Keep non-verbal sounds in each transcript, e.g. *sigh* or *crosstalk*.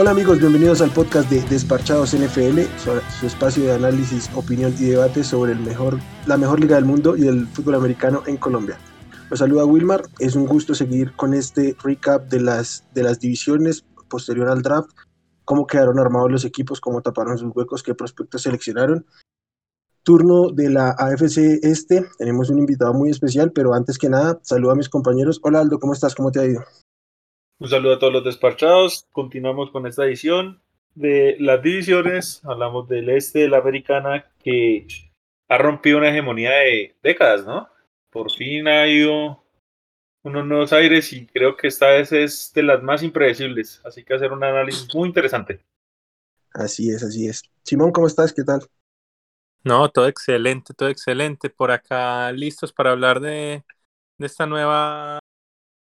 Hola amigos, bienvenidos al podcast de Desparchados NFL, su, espacio de análisis, opinión y debate sobre el mejor, la mejor liga del mundo y el fútbol americano en Colombia. Los saluda Wilmar, es un gusto seguir con este recap de las, de las divisiones posterior al draft, cómo quedaron armados los equipos, cómo taparon sus huecos, qué prospectos seleccionaron. Turno de la AFC Este, tenemos un invitado muy especial, pero antes que nada, saludo a mis compañeros. Hola Aldo, ¿cómo estás? ¿Cómo te ha ido? Un saludo a todos los despachados. Continuamos con esta edición de las divisiones. Hablamos del este de la americana que ha rompido una hegemonía de décadas, ¿no? Por fin ha ido unos nuevos aires y creo que esta vez es de las más impredecibles. Así que hacer un análisis muy interesante. Así es, así es. Simón, ¿cómo estás? ¿Qué tal? No, todo excelente, todo excelente. Por acá listos para hablar de, de esta nueva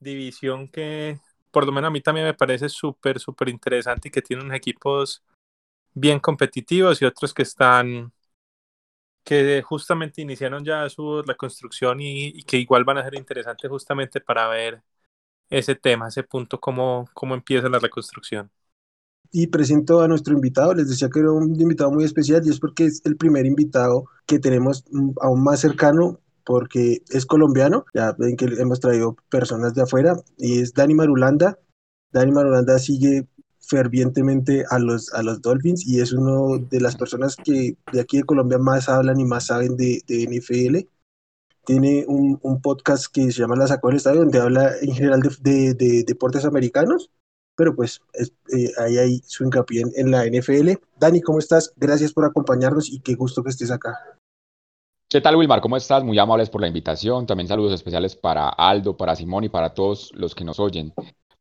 división que por lo menos a mí también me parece súper, súper interesante y que tiene unos equipos bien competitivos y otros que están, que justamente iniciaron ya su reconstrucción y, y que igual van a ser interesantes justamente para ver ese tema, ese punto, cómo, cómo empieza la reconstrucción. Y presento a nuestro invitado, les decía que era un invitado muy especial y es porque es el primer invitado que tenemos mm, aún más cercano porque es colombiano, ya ven que hemos traído personas de afuera, y es Dani Marulanda. Dani Marulanda sigue fervientemente a los, a los Dolphins y es una de las personas que de aquí de Colombia más hablan y más saben de, de NFL. Tiene un, un, podcast que se llama La Sacó del Estadio, donde habla en general de, de deportes americanos, pero pues eh, ahí hay su hincapié en, en la NFL. Dani, ¿cómo estás? Gracias por acompañarnos y qué gusto que estés acá. ¿Qué tal, Wilmar? ¿Cómo estás? Muy amables por la invitación. También saludos especiales para Aldo, para Simón y para todos los que nos oyen.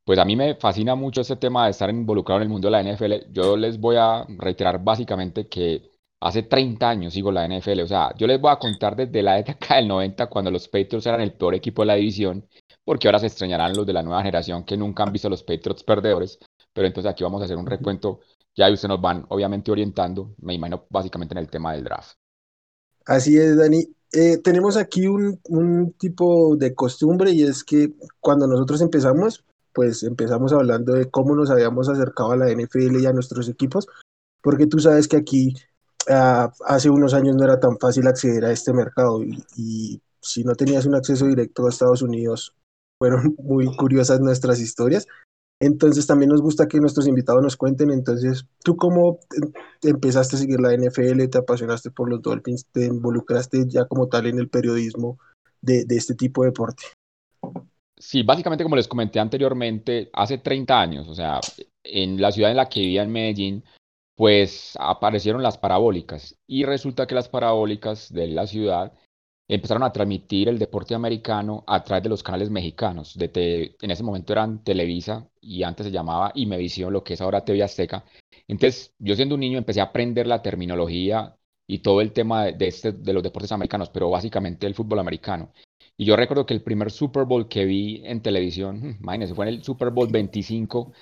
Pues a mí me fascina mucho este tema de estar involucrado en el mundo de la NFL. Yo les voy a reiterar básicamente que hace 30 años sigo la NFL. O sea, yo les voy a contar desde la *laughs* década del 90 cuando los Patriots eran el peor equipo de la división, porque ahora se extrañarán los de la nueva generación que nunca han visto a los Patriots perdedores. Pero entonces aquí vamos a hacer un recuento. Ya ustedes nos van obviamente orientando, me imagino básicamente en el tema del draft. Así es, Dani. Eh, tenemos aquí un, un, tipo de costumbre y es que cuando nosotros empezamos, pues empezamos hablando de cómo nos habíamos acercado a la NFL y a nuestros equipos, porque tú sabes que aquí uh, hace unos años no era tan fácil acceder a este mercado y, y si no tenías un acceso directo a Estados Unidos, fueron *laughs* muy curiosas nuestras historias. Entonces también nos gusta que nuestros invitados nos cuenten, entonces, ¿tú cómo empezaste a seguir la NFL? ¿Te apasionaste por los Dolphins? ¿Te involucraste ya como tal en el periodismo de, de este tipo de deporte? Sí, básicamente como les comenté anteriormente, hace 30 años, o sea, en la ciudad en la que vivía en Medellín, pues aparecieron las parabólicas y resulta que las parabólicas de la ciudad empezaron a transmitir el deporte americano a través de los canales mexicanos. De en ese momento eran Televisa y antes se llamaba Imevisión, lo que es ahora TV Azteca. Entonces, yo siendo un niño empecé a aprender la terminología y todo el tema de, este, de los deportes americanos, pero básicamente el fútbol americano. Y yo recuerdo que el primer Super Bowl que vi en televisión, hmm, imagínense, fue en el Super Bowl 25,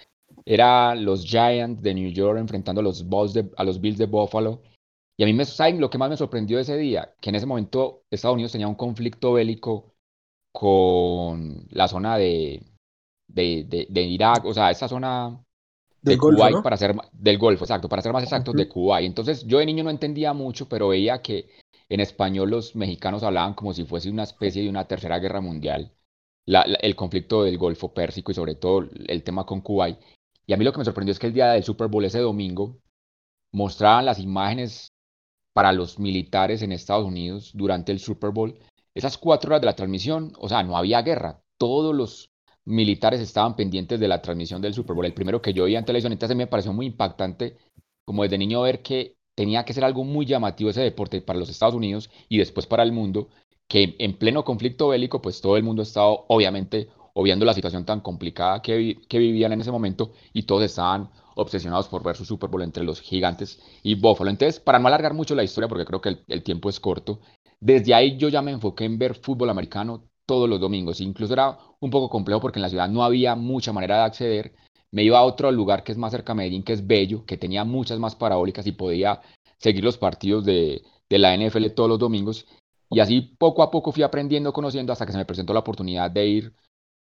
era los Giants de New York enfrentando a los Bills de Buffalo y a mí me, ¿saben lo que más me sorprendió ese día? Que en ese momento Estados Unidos tenía un conflicto bélico con la zona de, de, de, Irak, o sea, esa zona de Kuwait, para ser, del Golfo, exacto, para ser más exactos, de Kuwait. Entonces yo de niño no entendía mucho, pero veía que en español los mexicanos hablaban como si fuese una especie de una tercera guerra mundial, el conflicto del Golfo Pérsico y sobre todo el tema con Kuwait. Y a mí lo que me sorprendió es que el día del Super Bowl ese domingo mostraban las imágenes para los militares en Estados Unidos durante el Super Bowl, esas cuatro horas de la transmisión, o sea, no había guerra, todos los militares estaban pendientes de la transmisión del Super Bowl. El primero que yo vi en televisión, entonces me pareció muy impactante, como desde niño ver que tenía que ser algo muy llamativo ese deporte para los Estados Unidos y después para el mundo, que en pleno conflicto bélico, pues todo el mundo estaba obviamente obviando la situación tan complicada que, que vivían en ese momento y todos estaban obsesionados por ver su Super Bowl entre los gigantes y Buffalo. Entonces, para no alargar mucho la historia, porque creo que el, tiempo es corto, desde ahí yo ya me enfoqué en ver fútbol americano todos los domingos. Incluso era un poco complejo porque en la ciudad no había mucha manera de acceder. Me iba a otro lugar que es más cerca de Medellín, que es Bello, que tenía muchas más parabólicas y podía seguir los partidos de, de la NFL todos los domingos. Y así poco a poco fui aprendiendo, conociendo, hasta que se me presentó la oportunidad de ir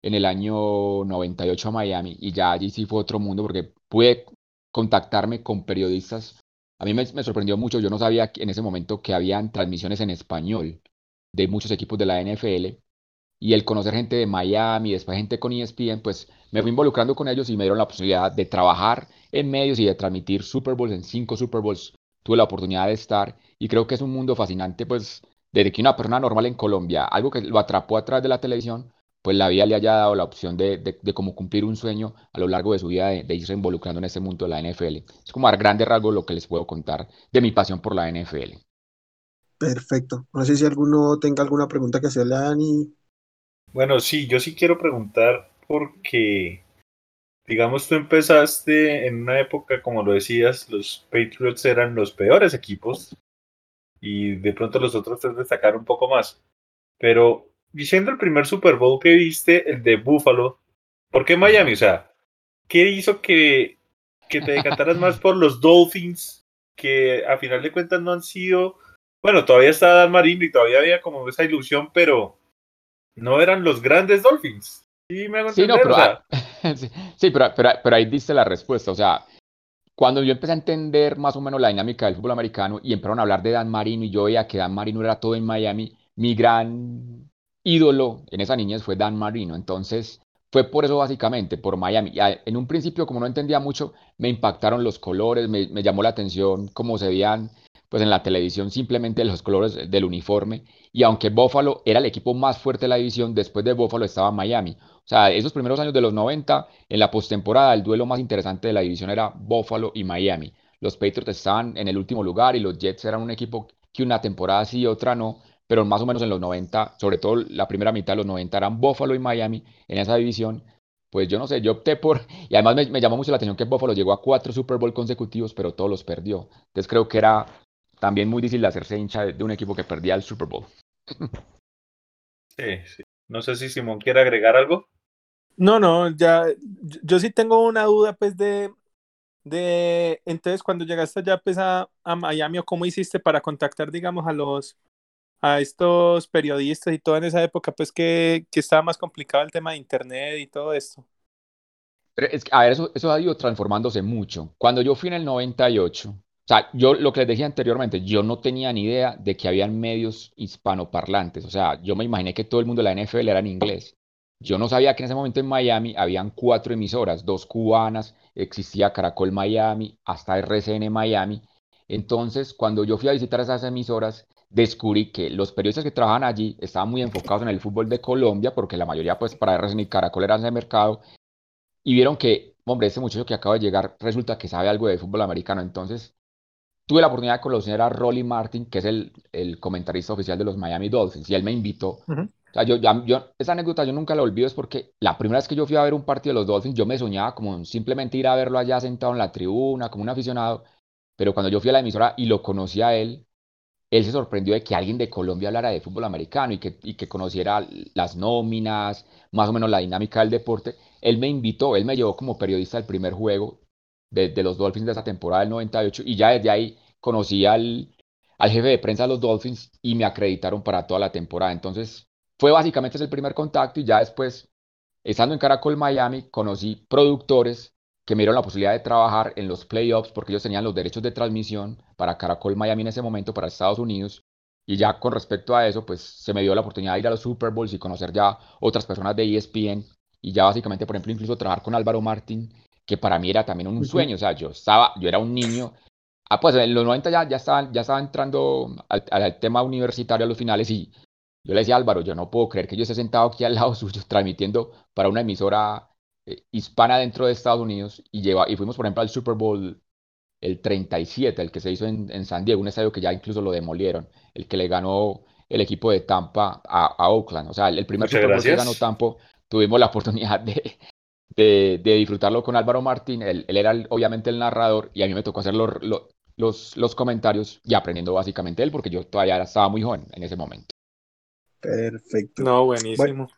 en el año 98 a Miami y ya allí sí fue otro mundo porque pude contactarme con periodistas. A mí me, sorprendió mucho, yo no sabía en ese momento que habían transmisiones en español de muchos equipos de la NFL y el conocer gente de Miami, después gente con ESPN, pues me fui involucrando con ellos y me dieron la posibilidad de trabajar en medios y de transmitir Super Bowls en cinco Super Bowls. Tuve la oportunidad de estar y creo que es un mundo fascinante, pues desde que una persona normal en Colombia, algo que lo atrapó a través de la televisión, pues la vida le haya dado la opción de, de, cómo cumplir un sueño a lo largo de su vida, de, irse involucrando en ese mundo de la NFL. Es como a grandes rasgos lo que les puedo contar de mi pasión por la NFL. Perfecto. No sé si alguno tenga alguna pregunta que hacerle a Dani. Bueno, sí, yo sí quiero preguntar porque, digamos, tú empezaste en una época, como lo decías, los Patriots eran los peores equipos y de pronto los otros te destacaron un poco más. Pero diciendo el primer Super Bowl que viste, el de Buffalo, ¿por qué Miami? O sea, ¿qué hizo que, que te decantaras más por los Dolphins, que a final de cuentas no han sido... Bueno, todavía está Dan Marino y todavía había como esa ilusión, pero no eran los grandes Dolphins. Sí, me hago sí, no, pero, *laughs* sí, pero, pero, ahí diste la respuesta. O sea, cuando yo empecé a entender más o menos la dinámica del fútbol americano y empezaron a hablar de Dan Marino y yo veía que Dan Marino era todo en Miami, mi gran ídolo en esa niñez fue Dan Marino. Entonces, fue por eso básicamente, por Miami. En un principio, como no entendía mucho, me impactaron los colores, me, me llamó la atención cómo se veían pues en la televisión simplemente los colores del uniforme. Y aunque Buffalo era el equipo más fuerte de la división, después de Buffalo estaba Miami. O sea, esos primeros años de los 90, en la postemporada, el duelo más interesante de la división era Buffalo y Miami. Los Patriots estaban en el último lugar y los Jets eran un equipo que una temporada sí y otra no, pero más o menos en los 90, sobre todo la primera mitad de los 90 eran Buffalo y Miami en esa división. Pues yo no sé, yo opté por, *laughs* y además me, me llamó mucho la atención que Buffalo llegó a cuatro Super Bowl consecutivos, pero todos los perdió. Entonces creo que era también muy difícil de hacerse hincha de, un equipo que perdía el Super Bowl. Sí, sí. No sé si Simón quiere agregar algo. No, no, ya, yo sí tengo una duda, pues, de, de, entonces, cuando llegaste allá, pues, a, a Miami, ¿o cómo hiciste para contactar, digamos, a los, a estos periodistas y todo en esa época, pues, que, que estaba más complicado el tema de internet y todo esto? es, a ver, eso, eso ha ido transformándose mucho. Cuando yo fui en el 98, o sea, yo lo que les decía anteriormente, yo no tenía ni idea de que habían medios hispanoparlantes. O sea, yo me imaginé que todo el mundo de la NFL era en inglés. Yo no sabía que en ese momento en Miami habían cuatro emisoras, dos cubanas, existía Caracol Miami, hasta RCN Miami. Entonces, cuando yo fui a visitar esas emisoras, descubrí que los periodistas que trabajaban allí estaban muy enfocados en el fútbol de Colombia, porque la mayoría, pues, para RCN y Caracol eran de mercado, y vieron que, hombre, ese muchacho que acaba de llegar resulta que sabe algo de fútbol americano. Entonces, tuve la oportunidad de conocer a Rolly Martin, que es el, el comentarista oficial de los Miami Dolphins, y él me invitó. O sea, yo, yo, esa anécdota yo nunca la olvido, es porque la primera vez que yo fui a ver un partido de los Dolphins, yo me soñaba como simplemente ir a verlo allá sentado en la tribuna, como un aficionado, pero cuando yo fui a la emisora y lo conocí a él, él se sorprendió de que alguien de Colombia hablara de fútbol americano y que, y que conociera las nóminas, más o menos la dinámica del deporte. Él me invitó, él me llevó como periodista al primer juego de, de los Dolphins de esa temporada del 98 y ya desde ahí conocí al, al jefe de prensa de los Dolphins y me acreditaron para toda la temporada. Entonces, fue básicamente ese el primer contacto y ya después, estando en Caracol Miami, conocí productores que me dieron la posibilidad de trabajar en los playoffs porque ellos tenían los derechos de transmisión para Caracol Miami en ese momento, para Estados Unidos. Y ya con respecto a eso, pues se me dio la oportunidad de ir a los Super Bowls y conocer ya otras personas de ESPN. Y ya básicamente, por ejemplo, incluso trabajar con Álvaro Martín, que para mí era también un sueño. O sea, yo estaba, yo era un niño Ah, pues en los 90 ya, ya, estaba, ya estaba entrando al, tema universitario a los finales y yo le decía Álvaro, yo no puedo creer que yo esté sentado aquí al lado *laughs* suyo transmitiendo para una emisora eh, hispana dentro de Estados Unidos y, lleva, y fuimos, por ejemplo, al Super Bowl el 37, el que se hizo en, en, San Diego, un estadio que ya incluso lo demolieron, el que le ganó el equipo de Tampa a, a Oakland. O sea, el, primer Super Bowl que ganó Tampa, tuvimos la oportunidad de, de, de, disfrutarlo con Álvaro Martín. Él, él era obviamente el narrador y a mí me tocó hacer los, los, los comentarios y aprendiendo básicamente él, porque yo todavía estaba muy joven en ese momento. Perfecto. No, buenísimo.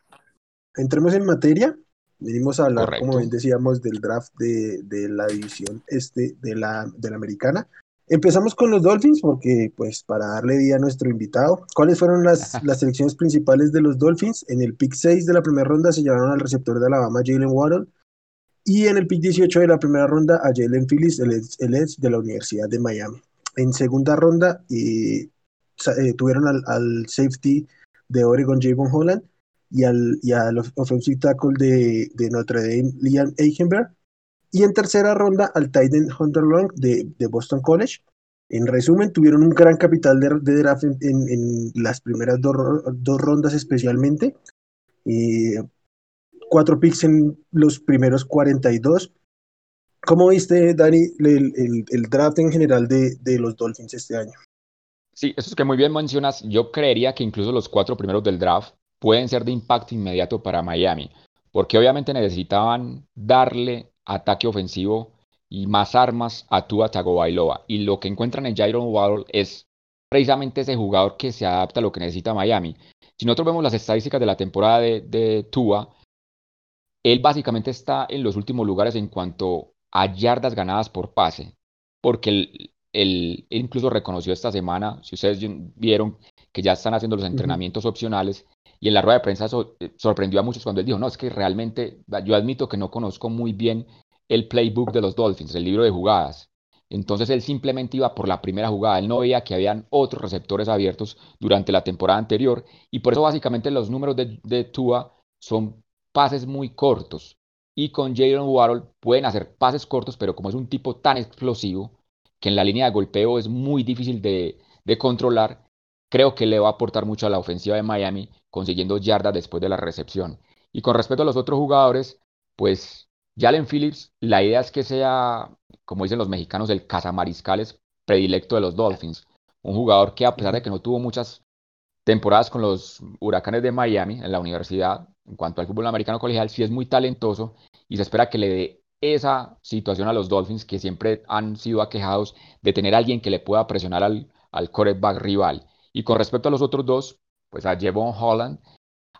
entremos en materia. Venimos a hablar, como bien decíamos, del draft de, de, la división este de la, de la americana. Empezamos con los Dolphins porque, pues, para darle vida a nuestro invitado, ¿cuáles fueron las, *laughs* las selecciones principales de los Dolphins? En el pick 6 de la primera ronda se llevaron al receptor de Alabama, Jalen Waddle. Y en el pick 18 de la primera ronda a Jalen Phillips, el, edge de la Universidad de Miami. En segunda ronda eh, tuvieron al, safety de Oregon, Javon Holland, y al, y al offensive tackle de, de Notre Dame, Liam Eichenberg. Y en tercera ronda al Titan Hunter Long de, de, Boston College. En resumen, tuvieron un gran capital de, de draft en, en, las primeras dos, dos rondas especialmente. Eh, cuatro picks en los primeros 42. ¿Cómo viste, Dani, el, el, el draft en general de, de, los Dolphins este año? Sí, eso es que muy bien mencionas. Yo creería que incluso los cuatro primeros del draft pueden ser de impacto inmediato para Miami, porque obviamente necesitaban darle ataque ofensivo y más armas a Tua Tagovailoa. Y lo que encuentran en Jairo Waddle es precisamente ese jugador que se adapta a lo que necesita Miami. Si nosotros vemos las estadísticas de la temporada de, de Tua, él básicamente está en los últimos lugares en cuanto a yardas ganadas por pase, porque él, él incluso reconoció esta semana, si ustedes vieron que ya están haciendo los entrenamientos opcionales, y en la rueda de prensa eh, sorprendió a muchos cuando él dijo, no, es que realmente yo admito que no conozco muy bien el playbook de los Dolphins, el libro de jugadas. Entonces él simplemente iba por la primera jugada, él no veía que habían otros receptores abiertos durante la temporada anterior y por eso básicamente los números de, de Tua son pases muy cortos y con Jalen Waddle pueden hacer pases cortos, pero como es un tipo tan explosivo que en la línea de golpeo es muy difícil de, controlar, creo que le va a aportar mucho a la ofensiva de Miami consiguiendo yardas después de la recepción. Y con respecto a los otros jugadores, pues Jalen Phillips, la idea es que sea, como dicen los mexicanos, el cazamariscales predilecto de los Dolphins. Un jugador que a pesar de que no tuvo muchas temporadas con los Huracanes de Miami en la universidad, en cuanto al fútbol americano colegial, sí es muy talentoso y se espera que le dé esa situación a los Dolphins que siempre han sido aquejados de tener a alguien que le pueda presionar al, al quarterback rival. Y con respecto a los otros dos, pues a Jevon Holland.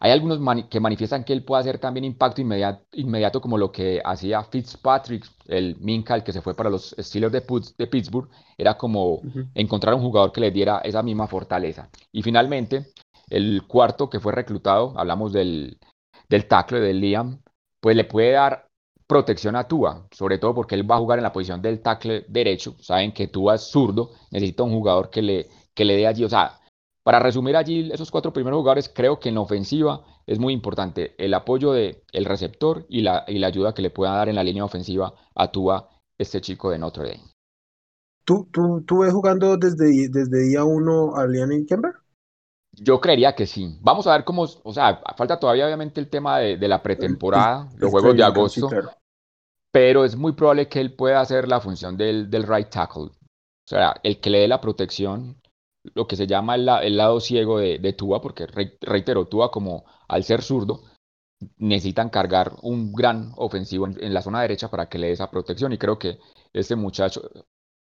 Hay algunos que manifiestan que él puede hacer también impacto inmediato, inmediato como lo que hacía Fitzpatrick, el Minka, el que se fue para los Steelers de, de Pittsburgh. Era como encontrar un jugador que le diera esa misma fortaleza. Y finalmente, el cuarto que fue reclutado, hablamos del, del tackle de Liam, pues le puede dar protección a Tua, sobre todo porque él va a jugar en la posición del tackle derecho. Saben que Tua es zurdo, necesita un jugador que le, que le dé allí, o sea, para resumir allí esos cuatro primeros jugadores, creo que en la ofensiva es muy importante el apoyo del el receptor y la, y la ayuda que le pueda dar en la línea ofensiva a Tua, este chico de Notre Dame. ¿Tú, tú, tú ves jugando desde, desde día uno a Liam Kember? Yo creería que sí. Vamos a ver cómo, o sea, falta todavía obviamente el tema de, la pretemporada, los juegos de agosto, pero es muy probable que él pueda hacer la función del, del right tackle. O sea, el que le dé la protección lo que se llama el, lado ciego de, de Tua, porque reitero, Tua como al ser zurdo, necesitan cargar un gran ofensivo en, la zona derecha para que le dé esa protección y creo que este muchacho,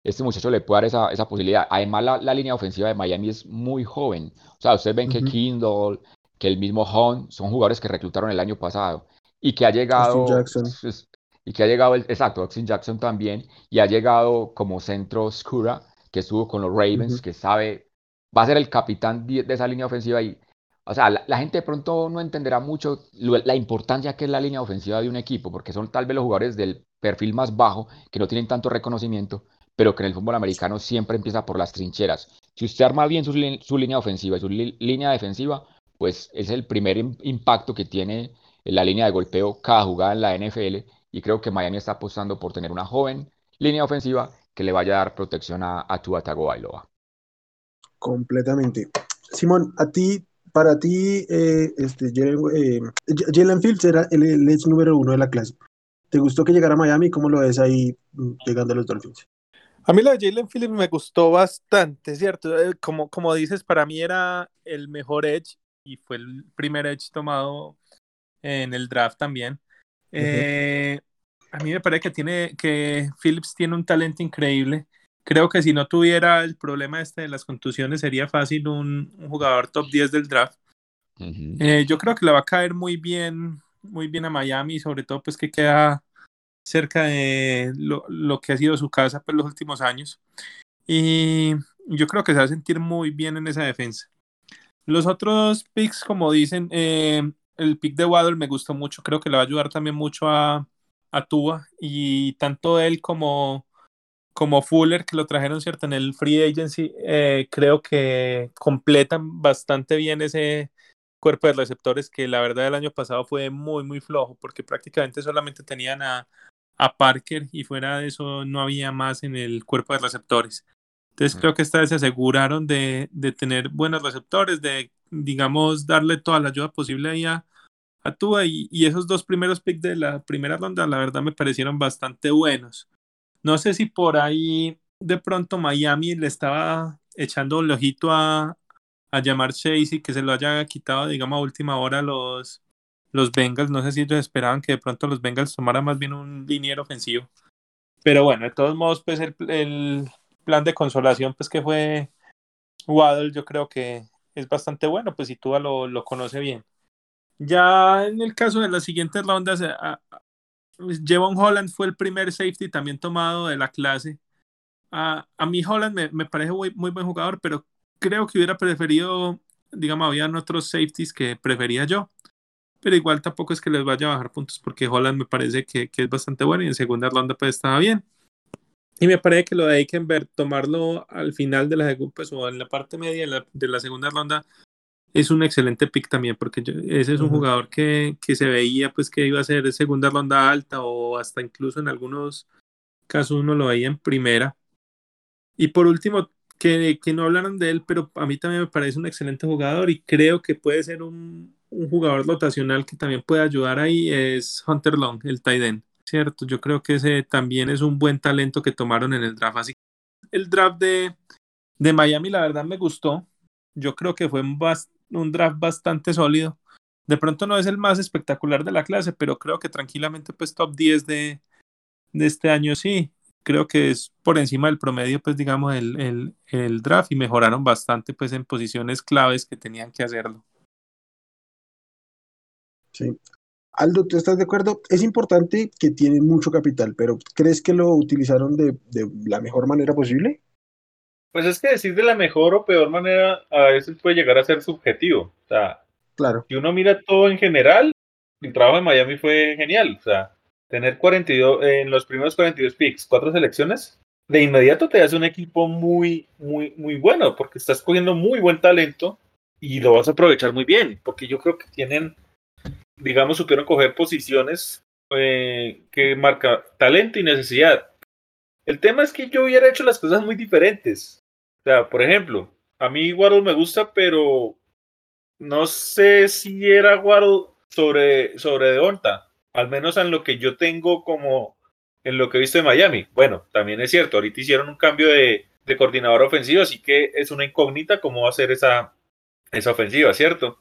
este muchacho le puede dar esa, esa posibilidad. Además, la, línea ofensiva de Miami es muy joven. O sea, ustedes ven que Kindle, que el mismo Hunt, son jugadores que reclutaron el año pasado y que ha llegado... Pues, y que ha llegado, el, exacto, Austin Jackson también, y ha llegado como centro Skura, que estuvo con los Ravens, que sabe va a ser el capitán de, esa línea ofensiva y, o sea, la, gente de pronto no entenderá mucho la importancia que es la línea ofensiva de un equipo, porque son tal vez los jugadores del perfil más bajo, que no tienen tanto reconocimiento, pero que en el fútbol americano siempre empieza por las trincheras. Si usted arma bien su, línea ofensiva y su línea defensiva, pues es el primer impacto que tiene la línea de golpeo cada jugada en la NFL y creo que Miami está apostando por tener una joven línea ofensiva que le vaya a dar protección a, a Tua Tagovailoa. Completamente. Simón, a ti, para ti, eh, este, Jalen, eh, Fields era el, el edge número uno de la clase. ¿Te gustó que llegara a Miami? ¿Cómo lo ves ahí mm, llegando a los Dolphins? A mí lo de Jalen Phillips me gustó bastante, ¿cierto? Eh, como, como dices, para mí era el mejor edge y fue el primer edge tomado en el draft también. a mí me parece que tiene que Phillips tiene un talento increíble creo que si no tuviera el problema este de las contusiones sería fácil un, jugador top 10 del draft. Eh, yo creo que le va a caer muy bien, muy bien a Miami, sobre todo pues que queda cerca de lo, lo que ha sido su casa por pues, los últimos años. Y yo creo que se va a sentir muy bien en esa defensa. Los otros picks, como dicen, eh, el pick de Waddle me gustó mucho, creo que le va a ayudar también mucho a, a Tua y tanto él como, como Fuller, que lo trajeron cierto en el free agency, eh, creo que completan bastante bien ese cuerpo de receptores que la verdad el año pasado fue muy, muy flojo porque prácticamente solamente tenían a, a Parker y fuera de eso no había más en el cuerpo de receptores. Entonces creo que esta vez se aseguraron de, de, tener buenos receptores, de, digamos, darle toda la ayuda posible ahí a, a Tua y, y, esos dos primeros picks de la primera ronda, la verdad me parecieron bastante buenos. No sé si por ahí de pronto Miami le estaba echando un ojito a, a llamar Chase y que se lo haya quitado, digamos, a última hora los, los Bengals. No sé si ellos esperaban que de pronto los Bengals tomaran más bien un liniero ofensivo. Pero bueno, de todos modos, pues el, plan de consolación, pues que fue Waddle, yo creo que es bastante bueno, pues si tú lo, lo conoce bien. Ya en el caso de las siguientes rondas, a, pues, Jevon Holland fue el primer safety también tomado de la clase. A, a mí Holland me, me parece muy, muy, buen jugador, pero creo que hubiera preferido, digamos, habían otros safeties que prefería yo. Pero igual tampoco es que les vaya a bajar puntos porque Holland me parece que, que es bastante bueno y en segunda ronda pues estaba bien. Y me parece que lo de Eikenberg, tomarlo al final de la pues, o en la parte media de la, de la segunda ronda, es un excelente pick también, porque yo, ese es un uh -huh. jugador que, que, se veía pues que iba a ser segunda ronda alta o hasta incluso en algunos casos uno lo veía en primera. Y por último, que, que no hablaron de él, pero a mí también me parece un excelente jugador y creo que puede ser un, un jugador rotacional que también puede ayudar ahí, es Hunter Long, el end, ¿cierto? Yo creo que ese también es un buen talento que tomaron en el draft. Así el draft de, de Miami, la verdad me gustó. Yo creo que fue un, un draft bastante sólido. De pronto no es el más espectacular de la clase, pero creo que tranquilamente pues top 10 de, de este año sí. Creo que es por encima del promedio, pues digamos, el, el, el draft y mejoraron bastante pues en posiciones claves que tenían que hacerlo. Sí. Aldo, ¿tú estás de acuerdo? Es importante que tienen mucho capital, pero ¿crees que lo utilizaron de, de la mejor manera posible? Pues es que decir de la mejor o peor manera a veces puede llegar a ser subjetivo. O sea, claro. si uno mira todo en general, el trabajo en Miami fue genial. O sea, tener 42, en los primeros 42 picks, cuatro selecciones, de inmediato te hace un equipo muy, muy, muy bueno, porque estás cogiendo muy buen talento y lo vas a aprovechar muy bien, porque yo creo que tienen, digamos, supieron coger posiciones eh, que marca talento y necesidad. El tema es que yo hubiera hecho las cosas muy diferentes. O sea, por ejemplo, a mí Waddle me gusta, pero no sé si era Waddle sobre, sobre Deonta, al menos en lo que yo tengo como en lo que he visto de Miami. Bueno, también es cierto, ahorita hicieron un cambio de, de coordinador ofensivo, así que es una incógnita cómo va a ser esa, esa ofensiva, ¿cierto?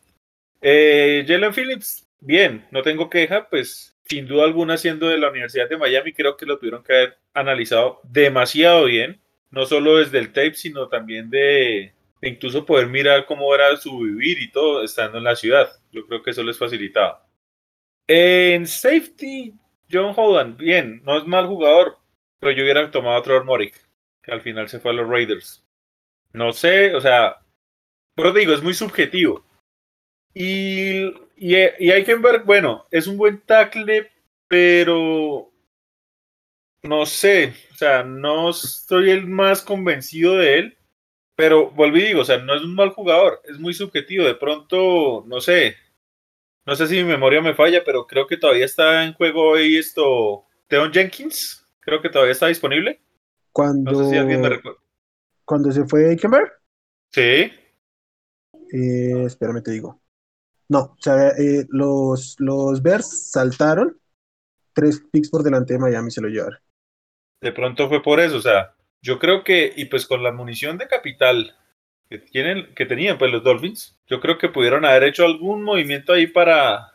Eh, Jalen Phillips, bien, no tengo queja, pues sin duda alguna siendo de la Universidad de Miami, creo que lo tuvieron que haber analizado demasiado bien, no solo desde el tape, sino también de, incluso poder mirar cómo era su vivir y todo estando en la ciudad. Yo creo que eso les facilitaba. En safety, John Holland, bien, no es mal jugador, pero yo hubiera tomado a Trevor que al final se fue a los Raiders. No sé, o sea, pero digo, es muy subjetivo. Y, y, y Eichenberg, bueno, es un buen tackle, pero no sé, o sea, no estoy el más convencido de él, pero volví y digo, o sea, no es un mal jugador, es muy subjetivo, de pronto, no sé, no sé si mi memoria me falla, pero creo que todavía está en juego hoy esto, Theon Jenkins, creo que todavía está disponible. Cuando, no sé si alguien me recuerda. ¿Cuando se fue Eichenberg? Sí. Eh, espérame, te digo. No, o sea, eh, los, los Bears saltaron tres picks por delante de Miami se lo llevaron. De pronto fue por eso, o sea, yo creo que, y pues con la munición de capital que, tienen, que tenían pues los Dolphins, yo creo que pudieron haber hecho algún movimiento ahí para,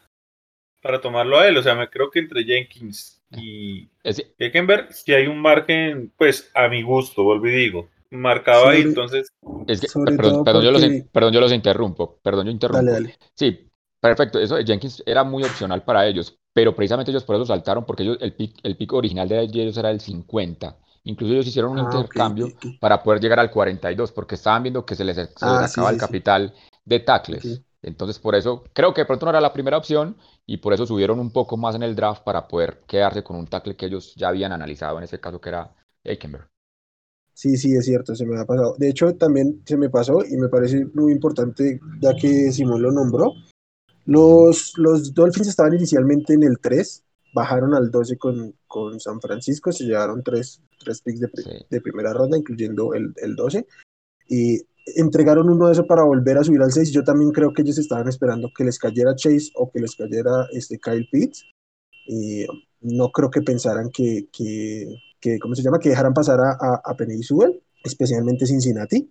para tomarlo a él, o sea, me creo que entre Jenkins y Heckenberg, si hay un margen, pues a mi gusto, volví y digo, marcado sobre, ahí, entonces... Es que, perdón, perdón, yo los, perdón, yo los interrumpo, perdón, yo interrumpo. Dale, dale. Sí, perfecto, eso de Jenkins era muy opcional para ellos, pero precisamente ellos por eso saltaron, porque ellos, el, pick, el pick original de ellos era el 50. Incluso ellos hicieron un ah, intercambio okay, okay. para poder llegar al 42, porque estaban viendo que se les, se ah, les acaba sí, el sí, capital de tackles. Entonces, por eso creo que de pronto no era la primera opción y por eso subieron un poco más en el draft para poder quedarse con un tackle que ellos ya habían analizado, en ese caso que era Eikenberg. Sí, sí, es cierto, se me ha pasado. De hecho, también se me pasó y me parece muy importante, ya que Simón lo nombró. Los, los Dolphins estaban inicialmente en el 3, bajaron al 12 con, con San Francisco, se llevaron tres, tres picks de, de primera ronda, incluyendo el, el 12. Y entregaron uno de esos para volver a subir al 6. Yo también creo que ellos estaban esperando que les cayera Chase o que les cayera este Kyle Pitts. Y no creo que pensaran que, que, que ¿cómo se llama? Que dejaran pasar a, a, a Penny Sewell, especialmente Cincinnati.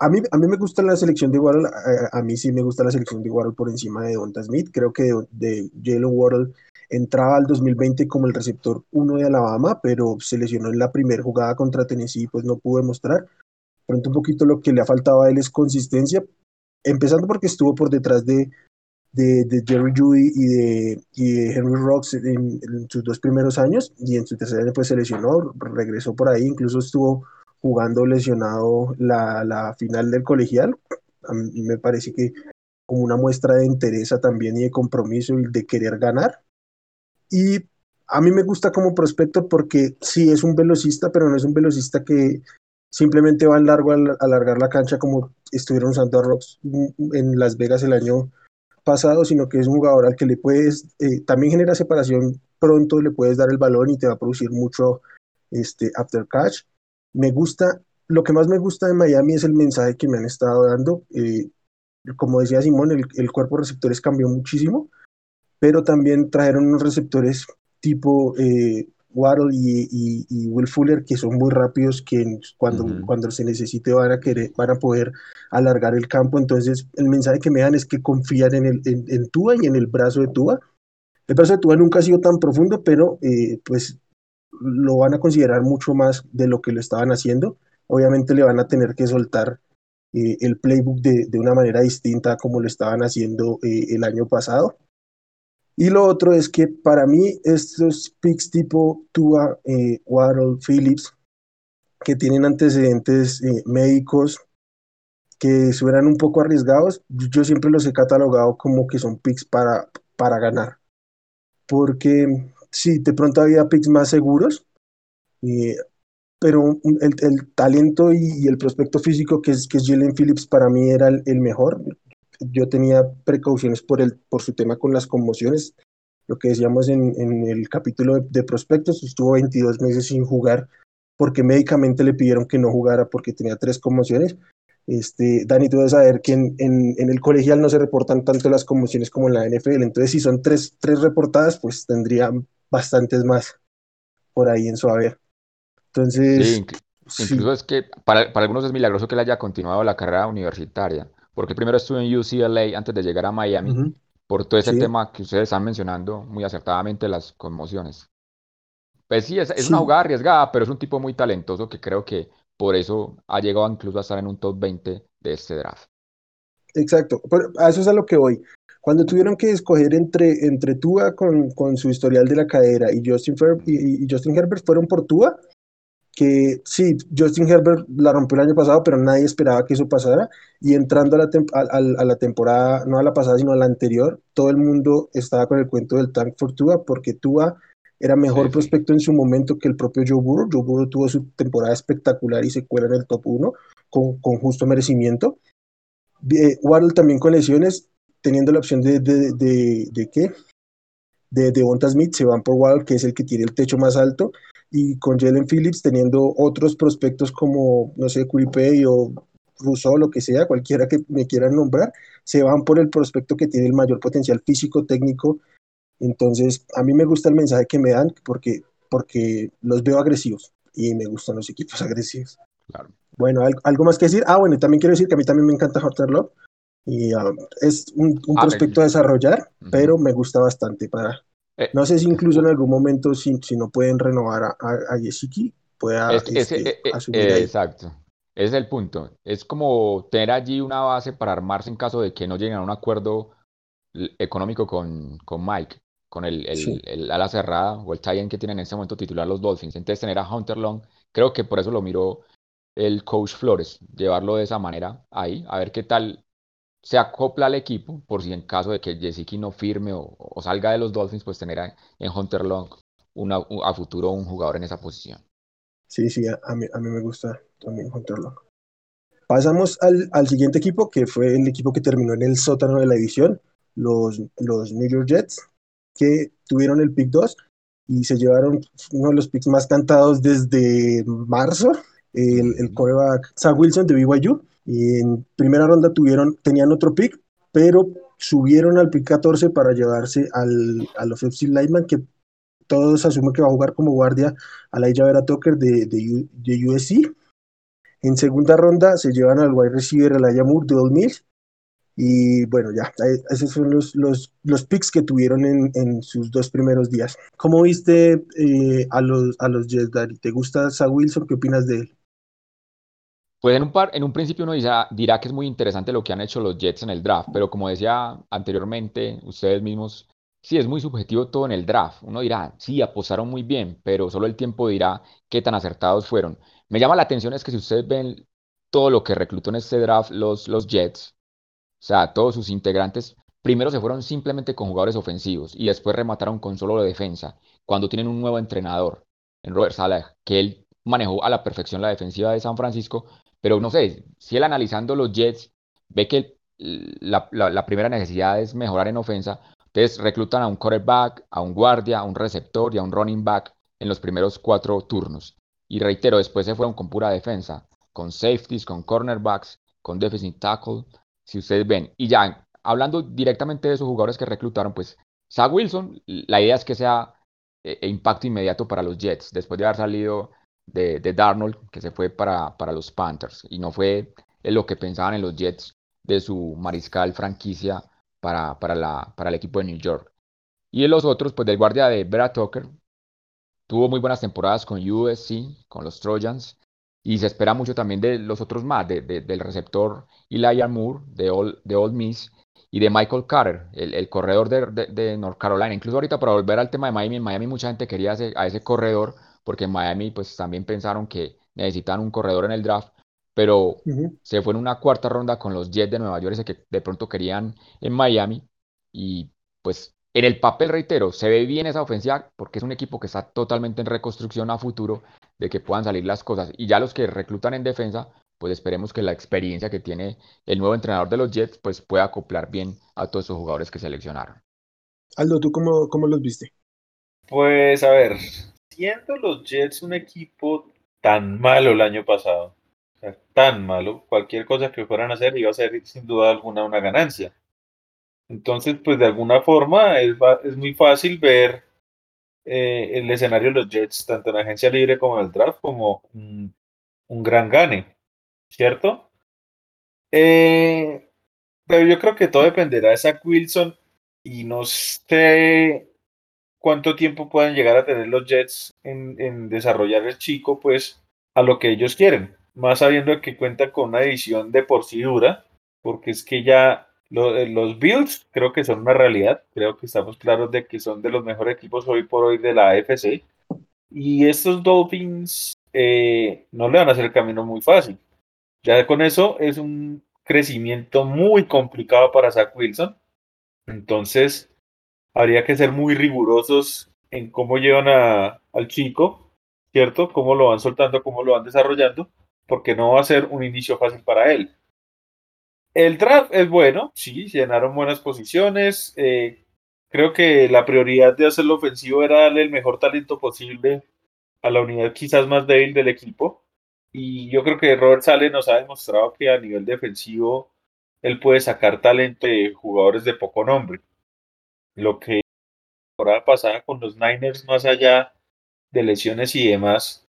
A mí, a mí me gusta la selección de Waddle, a, a, mí sí me gusta la selección de Waddle por encima de Donta Smith. Creo que de, de Jalen Waddle entraba al 2020 como el receptor 1 de Alabama, pero se lesionó en la primera jugada contra Tennessee, pues no pudo demostrar. Pronto un poquito lo que le ha faltado a él es consistencia, empezando porque estuvo por detrás de, de, de Jerry Judy y de, y de Henry Rocks en, en, sus dos primeros años y en su tercer año pues se lesionó, regresó por ahí, incluso estuvo jugando lesionado la, la final del colegial. A mí me parece que como una muestra de interés también y de compromiso y de querer ganar. Y a mí me gusta como prospecto porque sí es un velocista, pero no es un velocista que simplemente va largo al alargar la cancha como estuvieron usando a Rocks en Las Vegas el año pasado, sino que es un jugador al que le puedes, eh, también genera separación pronto, le puedes dar el balón y te va a producir mucho este, after catch. Me gusta, lo que más me gusta de Miami es el mensaje que me han estado dando. Eh, como decía Simón, el, el cuerpo de receptores cambió muchísimo, pero también trajeron unos receptores tipo eh, Waddle y, y, y, Will Fuller, que son muy rápidos, que cuando, uh -huh. cuando se necesite van a, querer, van a poder alargar el campo. Entonces, el mensaje que me dan es que confían en, el, en, en Tua y en el brazo de Tua. El brazo de Tua nunca ha sido tan profundo, pero eh, pues lo van a considerar mucho más de lo que lo estaban haciendo. Obviamente le van a tener que soltar eh, el playbook de, de, una manera distinta como lo estaban haciendo eh, el año pasado. Y lo otro es que para mí estos picks tipo Tua, eh, Waddle, Phillips, que tienen antecedentes eh, médicos que suenan un poco arriesgados, yo siempre los he catalogado como que son picks para, para ganar. Porque sí, de pronto había picks más seguros, eh, pero el, talento y, el prospecto físico que es, que Jalen Phillips para mí era el mejor yo tenía precauciones por, el, por su tema con las conmociones. Lo que decíamos en, en el capítulo de, de, prospectos, estuvo 22 meses sin jugar porque médicamente le pidieron que no jugara porque tenía tres conmociones. Este, Dani, tú debes saber que en, en, en, el colegial no se reportan tanto las conmociones como en la NFL. Entonces, si son tres, tres reportadas, pues tendría bastantes más por ahí en su haber. Entonces. Sí, incluso sí. es que para, para algunos es milagroso que él haya continuado la carrera universitaria porque primero estuve en UCLA antes de llegar a Miami, uh -huh. por todo ese sí. tema que ustedes están mencionando muy acertadamente, las conmociones. Pues sí, es, es sí. una jugada arriesgada, pero es un tipo muy talentoso que creo que por eso ha llegado incluso a estar en un top 20 de este draft. Exacto, pero a eso es a lo que voy. Cuando tuvieron que escoger entre, entre Tua con, con su historial de la cadera y Justin, Fer y, y Justin Herbert, fueron por Tua, que sí, Justin Herbert la rompió el año pasado, pero nadie esperaba que eso pasara. Y entrando a la, a, a la, temporada, no a la pasada, sino a la anterior, todo el mundo estaba con el cuento del Tank for Tua, porque Tua era mejor sí, prospecto sí. en su momento que el propio Joe Burrow. Joe Burrow tuvo su temporada espectacular y se cuela en el top 1 con, con justo merecimiento. Eh, Waddle también con lesiones, teniendo la opción de, de, de, de qué? De Devonta Smith, se van por Waddle, que es el que tiene el techo más alto y con Jalen Phillips teniendo otros prospectos como, no sé, Curipay o Rousseau, lo que sea, cualquiera que me quieran nombrar, se van por el prospecto que tiene el mayor potencial físico, técnico. Entonces, a mí me gusta el mensaje que me dan porque, porque los veo agresivos y me gustan los equipos *laughs* agresivos. Claro. Bueno, ¿algo más que decir? Ah, bueno, también quiero decir que a mí también me encanta Hunter Love y um, es un, un ah, prospecto a desarrollar, uh -huh. pero me gusta bastante para, eh, no sé si incluso en algún momento, si, si no pueden renovar a, a, a Yeshiki, pueda es, este, eh, asumir eh, Exacto. Ese es el punto. Es como tener allí una base para armarse en caso de que no lleguen a un acuerdo económico con, con Mike, con el, el, sí. el ala cerrada o el tie que tienen en este momento titular los Dolphins. Entonces tener a Hunter Long, creo que por eso lo miró el coach Flores, llevarlo de esa manera ahí, a ver qué tal se acopla al equipo por si en caso de que Jessica no firme o, salga de los Dolphins, pues tener en Hunter Long una, a futuro un jugador en esa posición. Sí, sí, a, mí, a mí me gusta también Hunter Long. Pasamos al, al, siguiente equipo, que fue el equipo que terminó en el sótano de la división, los, los New York Jets, que tuvieron el pick 2 y se llevaron uno de los picks más cantados desde marzo, el, el coreback Zach Wilson de BYU. Y en primera ronda tuvieron, tenían otro pick, pero subieron al pick 14 para llevarse al, al offensive lineman que todos asumen que va a jugar como guardia a la Vera Tucker de, de, de, USC. En segunda ronda se llevan al wide receiver Elijah Moore de Old Mills y bueno, ya, esos son los, los, los picks que tuvieron en, en, sus dos primeros días. ¿Cómo viste eh, a, los, a los Jets? ¿Te gusta Zach Wilson? ¿Qué opinas de él? Pues en un, par, en un principio uno dirá, dirá que es muy interesante lo que han hecho los Jets en el draft, pero como decía anteriormente, ustedes mismos, sí, es muy subjetivo todo en el draft. Uno dirá, sí, apostaron muy bien, pero solo el tiempo dirá qué tan acertados fueron. Me llama la atención es que si ustedes ven todo lo que reclutó en este draft los, los Jets, o sea, todos sus integrantes primero se fueron simplemente con jugadores ofensivos y después remataron con solo de defensa, cuando tienen un nuevo entrenador, en Robert Salah, que él manejó a la perfección la defensiva de San Francisco, pero no sé, si él analizando los Jets ve que la, primera necesidad es mejorar en ofensa, entonces reclutan a un quarterback, a un guardia, a un receptor y a un running back en los primeros cuatro turnos. Y reitero, después se fueron con pura defensa, con safeties, con cornerbacks, con defensive tackle, si ustedes ven. Y ya, hablando directamente de esos jugadores que reclutaron, pues Zach Wilson, la idea es que sea eh, impacto inmediato para los Jets, después de haber salido de, de Darnold, que se fue para, para, los Panthers, y no fue lo que pensaban en los Jets de su mariscal franquicia para, para, la, para el equipo de New York. Y en los otros, pues del guardia de Brad Tucker, tuvo muy buenas temporadas con USC, con los Trojans, y se espera mucho también de los otros más, de, del receptor Elijah Moore de Old, de Old Miss y de Michael Carter, el, corredor de, de, North Carolina. Incluso ahorita para volver al tema de Miami, en Miami mucha gente quería a ese corredor porque en Miami pues también pensaron que necesitaban un corredor en el draft, pero se fue en una cuarta ronda con los Jets de Nueva York, ese que de pronto querían en Miami y pues en el papel, reitero, se ve bien esa ofensiva porque es un equipo que está totalmente en reconstrucción a futuro de que puedan salir las cosas. Y ya los que reclutan en defensa, pues esperemos que la experiencia que tiene el nuevo entrenador de los Jets, pues pueda acoplar bien a todos esos jugadores que seleccionaron. Aldo, ¿tú cómo, cómo los viste? Pues a ver, siendo los Jets un equipo tan malo el año pasado, tan malo, cualquier cosa que fueran a hacer iba a ser sin duda alguna una ganancia. Entonces, pues de alguna forma es, es muy fácil ver eh, el escenario de los Jets, tanto en agencia libre como en el draft, como un, gran gane, ¿cierto? Eh, pero yo creo que todo dependerá de Zach Wilson y no sé cuánto tiempo puedan llegar a tener los Jets en, desarrollar el chico, pues a lo que ellos quieren, más sabiendo que cuenta con una edición de por sí dura, porque es que ya eh, los Bills creo que son una realidad, creo que estamos claros de que son de los mejores equipos hoy por hoy de la AFC. Y estos Dolphins eh, no le van a hacer el camino muy fácil. Ya con eso es un crecimiento muy complicado para Zach Wilson. Entonces, habría que ser muy rigurosos en cómo llevan a, al chico, ¿cierto? Cómo lo van soltando, cómo lo van desarrollando, porque no va a ser un inicio fácil para él. El draft es bueno, sí, llenaron buenas posiciones. Eh, creo que la prioridad de hacerlo ofensivo era darle el mejor talento posible a la unidad quizás más débil del equipo. Y yo creo que Robert Sale nos ha demostrado que a nivel defensivo él puede sacar talento de jugadores de poco nombre. Lo que la temporada pasada con los Niners, más allá de lesiones y demás,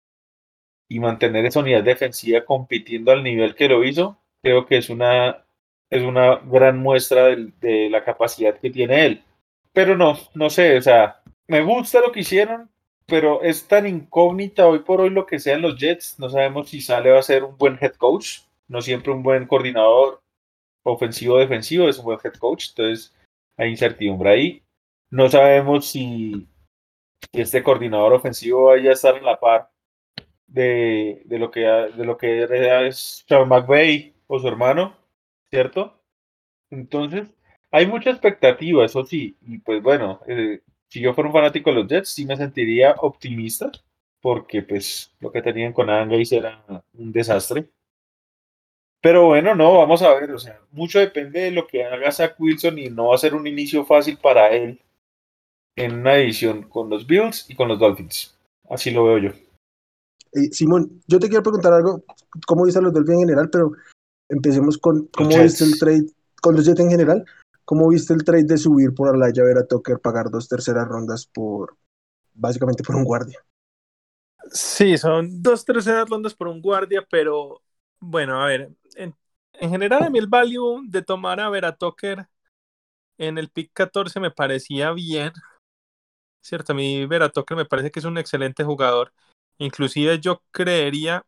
y mantener esa unidad defensiva compitiendo al nivel que lo hizo, creo que es una es una gran muestra de, la capacidad que tiene él. Pero no, no sé, o sea, me gusta lo que hicieron, pero es tan incógnita hoy por hoy lo que sean los Jets. No sabemos si Sale va a ser un buen head coach, no siempre un buen coordinador ofensivo o defensivo, es un buen head coach, entonces hay incertidumbre ahí. No sabemos si, este coordinador ofensivo vaya a estar en la par de, de lo que de lo que es Sean McVay o su hermano. ¿cierto? Entonces, hay mucha expectativa, eso sí. Y pues bueno, eh, si yo fuera un fanático de los Jets, sí me sentiría optimista, porque pues lo que tenían con Gaze era un desastre. Pero bueno, no, vamos a ver, o sea, mucho depende de lo que haga Zach Wilson y no va a ser un inicio fácil para él en una edición con los Bills y con los Dolphins. Así lo veo yo. Eh, Simón, yo te quiero preguntar algo, cómo viste a los Dolphins en general, pero empecemos con cómo viste el trade con los Jets en general. ¿Cómo viste el trade de subir por Alaya Vera Tucker, pagar dos terceras rondas por básicamente por un guardia? Sí, son dos terceras rondas por un guardia, pero bueno, a ver, en, general a mí el value de tomar a Vera Tucker en el pick 14 me parecía bien. Cierto, a mí Vera Tucker me parece que es un excelente jugador. Inclusive yo creería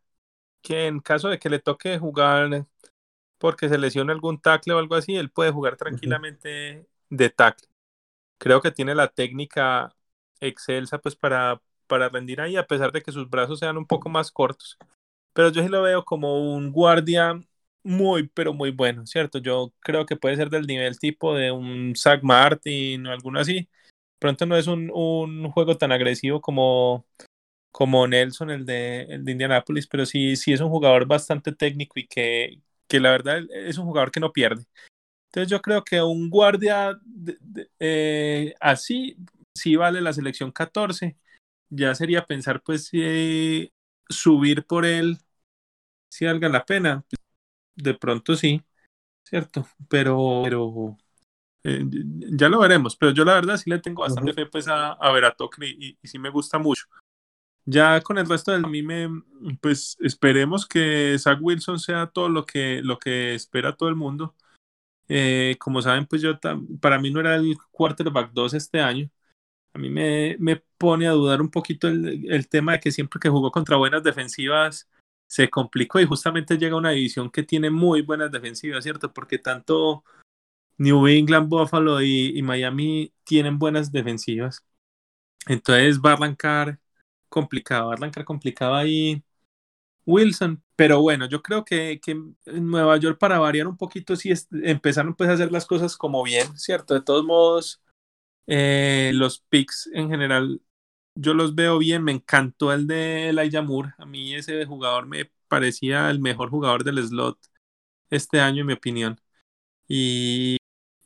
que en caso de que le toque jugar porque se lesione algún tackle o algo así, él puede jugar tranquilamente de tackle. Creo que tiene la técnica excelsa pues para, para rendir ahí, a pesar de que sus brazos sean un poco más cortos. Pero yo sí lo veo como un guardia muy, pero muy bueno, ¿cierto? Yo creo que puede ser del nivel tipo de un Zach Martin o alguno así. Pronto no es un, un juego tan agresivo como, como Nelson, el de, el de Indianapolis, pero sí, sí es un jugador bastante técnico y que, que la verdad es un jugador que no pierde. Entonces yo creo que un guardia eh, así sí vale la selección 14. Ya sería pensar pues si subir por él si valga la pena. De pronto sí, ¿cierto? Pero, pero eh, ya lo veremos. Pero yo la verdad sí le tengo bastante fe pues a, a ver a y, y sí me gusta mucho. Ya con el resto del a mí me, pues esperemos que Zach Wilson sea todo lo que, lo que espera todo el mundo. Eh, como saben, pues yo para mí no era el quarterback 2 este año. A mí me, me pone a dudar un poquito el, el, tema de que siempre que jugó contra buenas defensivas se complicó y justamente llega una división que tiene muy buenas defensivas, ¿cierto? Porque tanto New England, Buffalo y, Miami tienen buenas defensivas. Entonces va a arrancar complicado, arrancar complicado ahí Wilson. Pero bueno, yo creo que, que en Nueva York, para variar un poquito, sí empezaron pues, a hacer las cosas como bien, ¿cierto? De todos modos, eh, los picks en general, yo los veo bien. Me encantó el de Elijah Moore. A mí ese jugador me parecía el mejor jugador del slot este año, en mi opinión. Y,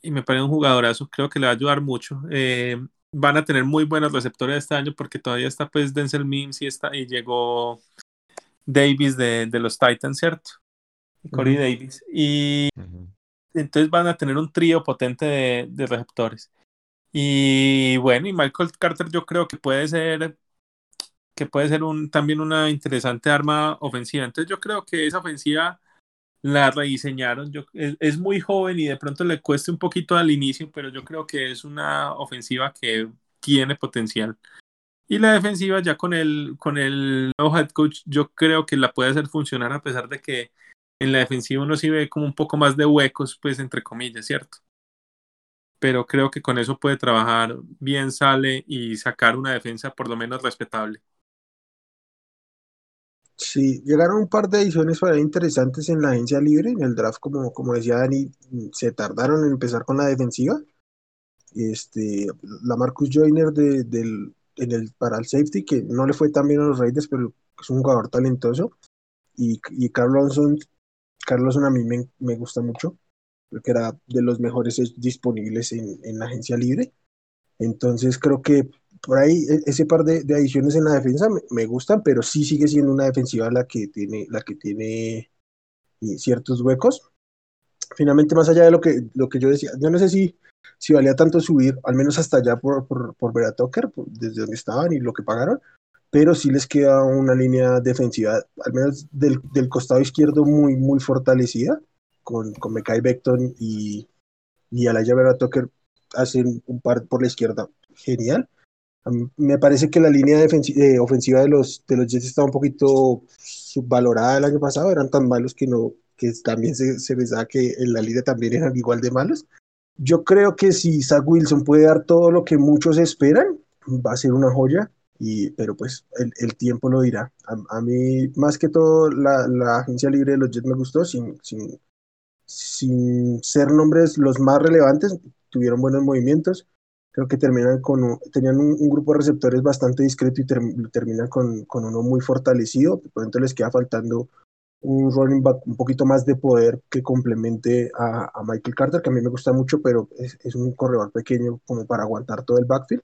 y me parece un jugadorazo, creo que le va a ayudar mucho. Eh, van a tener muy buenos receptores este año porque todavía está pues Denzel Mims y, está, y llegó Davis de, de los Titans, ¿cierto? Corey Davis. Y entonces van a tener un trío potente de, de, receptores. Y bueno, y Michael Carter yo creo que puede ser que puede ser un, también una interesante arma ofensiva. Entonces yo creo que esa ofensiva la rediseñaron. Yo, es, muy joven y de pronto le cueste un poquito al inicio, pero yo creo que es una ofensiva que tiene potencial. Y la defensiva ya con el, con el nuevo head coach, yo creo que la puede hacer funcionar a pesar de que en la defensiva uno sí ve como un poco más de huecos, pues entre comillas, ¿cierto? Pero creo que con eso puede trabajar bien, sale y sacar una defensa por lo menos respetable. Sí, llegaron un par de ediciones interesantes en la agencia libre, en el draft, como, como decía Dani, se tardaron en empezar con la defensiva. Este, la Marcus Joyner de, del, en el, para el safety, que no le fue tan bien a los Raiders, pero es un jugador talentoso. Y, y Carlos a mí me, me gusta mucho, porque era de los mejores disponibles en, en la agencia libre. Entonces creo que por ahí e, ese par de, adiciones en la defensa me, gustan, pero sí sigue siendo una defensiva la que tiene, la que tiene ciertos huecos. Finalmente, más allá de lo que, lo que yo decía, yo no sé si, si valía tanto subir, al menos hasta allá por, por, por ver a Tucker, desde donde estaban y lo que pagaron, pero sí les queda una línea defensiva, al menos del, del costado izquierdo, muy, muy fortalecida, con, con Mekai Beckton y, y Alaya Vera Tucker hacen un par por la izquierda genial me parece que la línea eh, ofensiva de los, de los Jets estaba un poquito subvalorada el año pasado, eran tan malos que no que también se, se pensaba que en la liga también eran igual de malos. Yo creo que si Zach Wilson puede dar todo lo que muchos esperan, va a ser una joya, y, pero pues el, el tiempo lo dirá. A, mí, más que todo, la, la, agencia libre de los Jets me gustó, sin, sin, sin ser nombres los más relevantes, tuvieron buenos movimientos. Creo que terminan con, tenían un, grupo de receptores bastante discreto y terminan con, con, uno muy fortalecido. Por ejemplo, les queda faltando un running back un poquito más de poder que complemente a, a Michael Carter, que a mí me gusta mucho, pero es, es, un corredor pequeño como para aguantar todo el backfield.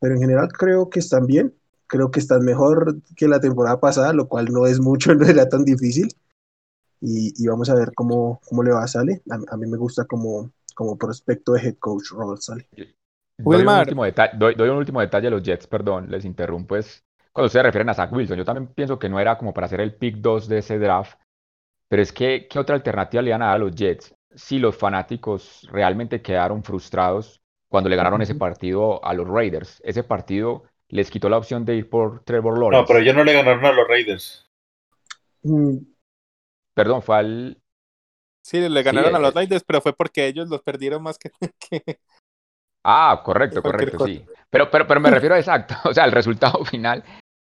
Pero en general creo que están bien, creo que están mejor que la temporada pasada, lo cual no es mucho, *laughs* no era tan difícil y, vamos a ver cómo, cómo le va a Sale. A, mí me gusta como, como prospecto de head coach Sale. Doy un, último doy, doy un último detalle a los Jets, perdón, les interrumpo. Es cuando ustedes refieren a Zach Wilson, yo también pienso que no era como para hacer el pick 2 de ese draft, pero es que, ¿qué otra alternativa le iban a dar a los Jets? Si los fanáticos realmente quedaron frustrados cuando le ganaron ese partido a los Raiders. Ese partido les quitó la opción de ir por Trevor Lawrence. No, pero ellos no le ganaron a los Raiders. Perdón, fue al. Sí, le ganaron a los Raiders, pero fue porque ellos los perdieron más que. *laughs* Ah, correcto, correcto, sí. Pero, pero, pero me *laughs* refiero a exacto. *laughs* O sea, el resultado final.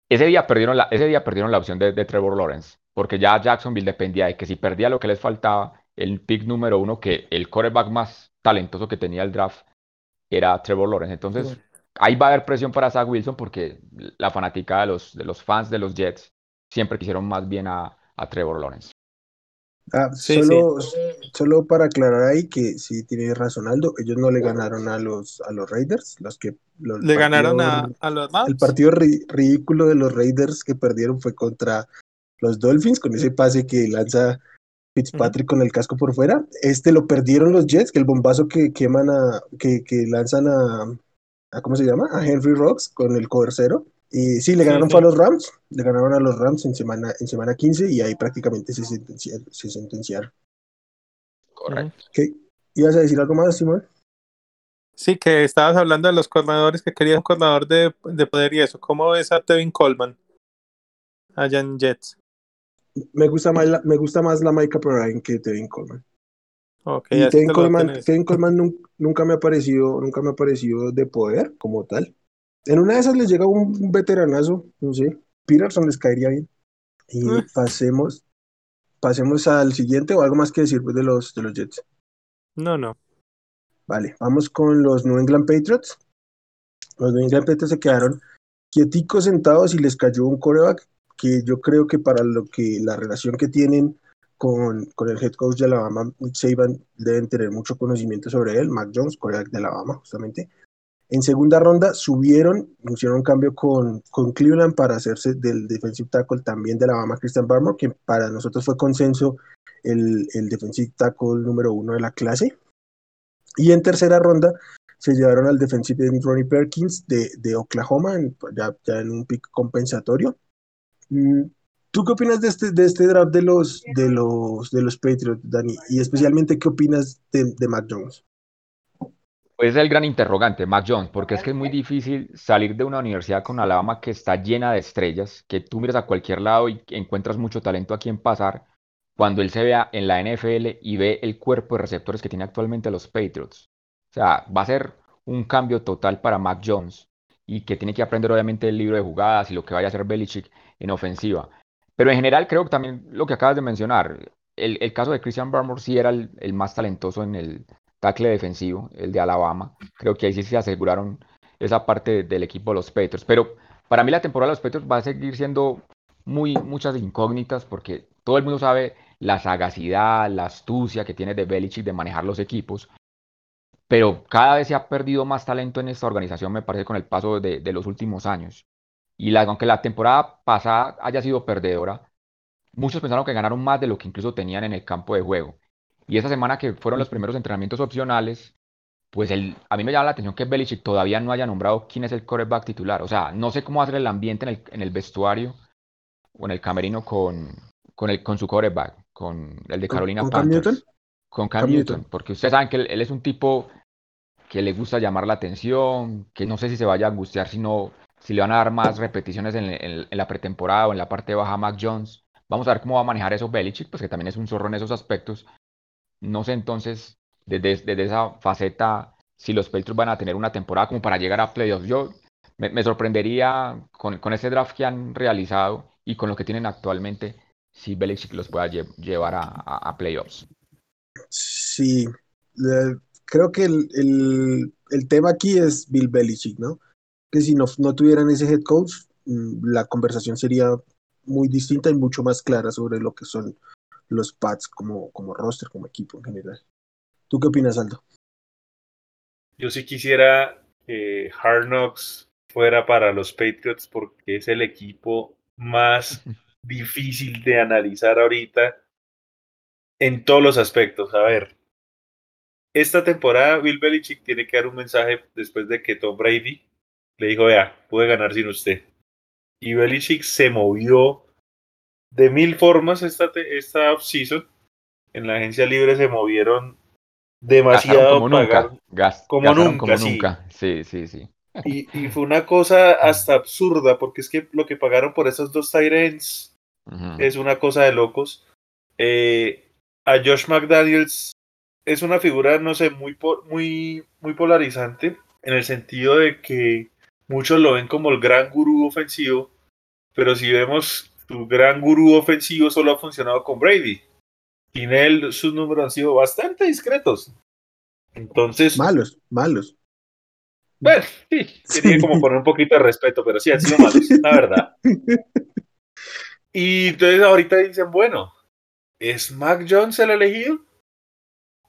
Ese día perdieron la, ese día perdieron la opción de, Trevor Lawrence. Porque ya Jacksonville dependía de que si perdía lo que les faltaba, el pick número uno, que el quarterback más talentoso que tenía el draft era Trevor Lawrence. Entonces, ahí va a haber presión para Zach Wilson porque la fanática de los, de los fans de los Jets siempre quisieron más bien a Trevor Lawrence. Ah, solo, solo para aclarar ahí que sí tiene razón Aldo, ellos no le ganaron a los a los Raiders, los que le ganaron a, los El partido ridículo de los Raiders que perdieron fue contra los Dolphins con ese pase que lanza Fitzpatrick con el casco por fuera. Este lo perdieron los Jets, que el bombazo que queman a que, que lanzan a, a ¿cómo se llama? A Henry Rocks con el cover cero y sí, le ganaron a los Rams, le ganaron a los Rams en semana, en semana 15 y ahí prácticamente se sentenciaron. Se sentenciaron. Correcto. ¿Ibas a decir algo más, Simón? Sí, que estabas hablando de los corredores que querían un de, de, poder y eso. ¿Cómo ves a Tevin Coleman allá en Jets? Me gusta más la, me gusta más la Micah Perrine que Tevin Coleman. Okay, y Tevin Coleman, Tevin Coleman nunca, me ha parecido, nunca me ha parecido de poder como tal. En una de esas les llega un veteranazo, no sé, Peterson les caería bien. Y mm. pasemos, pasemos al siguiente o algo más que decir pues, de los de los Jets. No, no. Vale, vamos con los New England Patriots. Los New England Patriots se quedaron quieticos sentados y les cayó un coreback que yo creo que para lo que la relación que tienen con, con el head coach de Alabama, Nick Saban, deben tener mucho conocimiento sobre él, Mac Jones, coreback de Alabama, justamente. En segunda ronda subieron, hicieron un cambio con, con Cleveland para hacerse del defensive tackle también de Alabama, Christian Barmore, que para nosotros fue consenso el, el defensive tackle número uno de la clase. Y en tercera ronda se llevaron al defensive end Ronnie Perkins de, de Oklahoma, ya, ya, en un pick compensatorio. Mm, ¿Tú qué opinas de este, de este draft de los, de, los, de los Patriots, Dani? Y especialmente, ¿qué opinas de, de Mac Jones? Pues es el gran interrogante, Mac Jones, porque es que es muy difícil salir de una universidad con Alabama que está llena de estrellas, que tú miras a cualquier lado y encuentras mucho talento a quien pasar, cuando él se vea en la NFL y ve el cuerpo de receptores que tiene actualmente los Patriots. O sea, va a ser un cambio total para Mac Jones y que tiene que aprender obviamente el libro de jugadas y lo que vaya a hacer Belichick en ofensiva. Pero en general creo que también lo que acabas de mencionar, el, caso de Christian Barmore sí era el más talentoso en el, tackle defensivo, el de Alabama. Creo que ahí sí se aseguraron esa parte del equipo de los Patriots. Pero para mí la temporada de los Patriots va a seguir siendo muy muchas incógnitas porque todo el mundo sabe la sagacidad, la astucia que tiene de Belichick de manejar los equipos. Pero cada vez se ha perdido más talento en esta organización, me parece, con el paso de, los últimos años. Y aunque la temporada pasada haya sido perdedora, muchos pensaron que ganaron más de lo que incluso tenían en el campo de juego. Y esa semana que fueron los primeros entrenamientos opcionales, pues el, a mí me llama la atención que Belichick todavía no haya nombrado quién es el quarterback titular. O sea, no sé cómo hacer el ambiente en el, en el vestuario o en el camerino con, con, el, con su quarterback, con el de Carolina ¿Con, Panthers. Cam Newton? Con Cam, Newton. Porque ustedes saben que él, es un tipo que le gusta llamar la atención, que no sé si se vaya a angustiar si, si le van a dar más repeticiones en, en, la pretemporada o en la parte baja a Mac Jones. Vamos a ver cómo va a manejar eso Belichick, pues que también es un zorro en esos aspectos. No sé entonces, desde, esa faceta, si los Patriots van a tener una temporada como para llegar a playoffs. Yo me, sorprendería con, con, ese draft que han realizado y con lo que tienen actualmente, si Belichick los pueda llevar a, playoffs. Sí, creo que el, tema aquí es Bill Belichick, ¿no? Que si no, no tuvieran ese head coach, mm, la conversación sería muy distinta y mucho más clara sobre lo que son los Pats como, como roster, como equipo en general. ¿Tú qué opinas, Aldo? Yo sí quisiera que Hard Knocks fuera para los Patriots porque es el equipo más *laughs* difícil de analizar ahorita en todos los aspectos. A ver, esta temporada Bill Belichick tiene que dar un mensaje después de que Tom Brady le dijo, vea, pude ganar sin usted. Y Belichick se movió de mil formas esta, esta offseason. En la agencia libre se movieron demasiado. como nunca. como nunca, Sí, sí, sí. Y, fue una cosa hasta absurda, porque es que lo que pagaron por esos dos Tyrants es una cosa de locos. Eh, a Josh McDaniels es una figura, no sé, muy, muy, muy polarizante, en el sentido de que muchos lo ven como el gran gurú ofensivo, pero si vemos su gran gurú ofensivo solo ha funcionado con Brady. Sin él, sus números han sido bastante discretos. Entonces. Malos, malos. Bueno, sí, *laughs* quería como poner un poquito de respeto, pero sí han sido malos, *laughs* la verdad. Y entonces ahorita dicen, bueno, ¿es Mac Jones el elegido?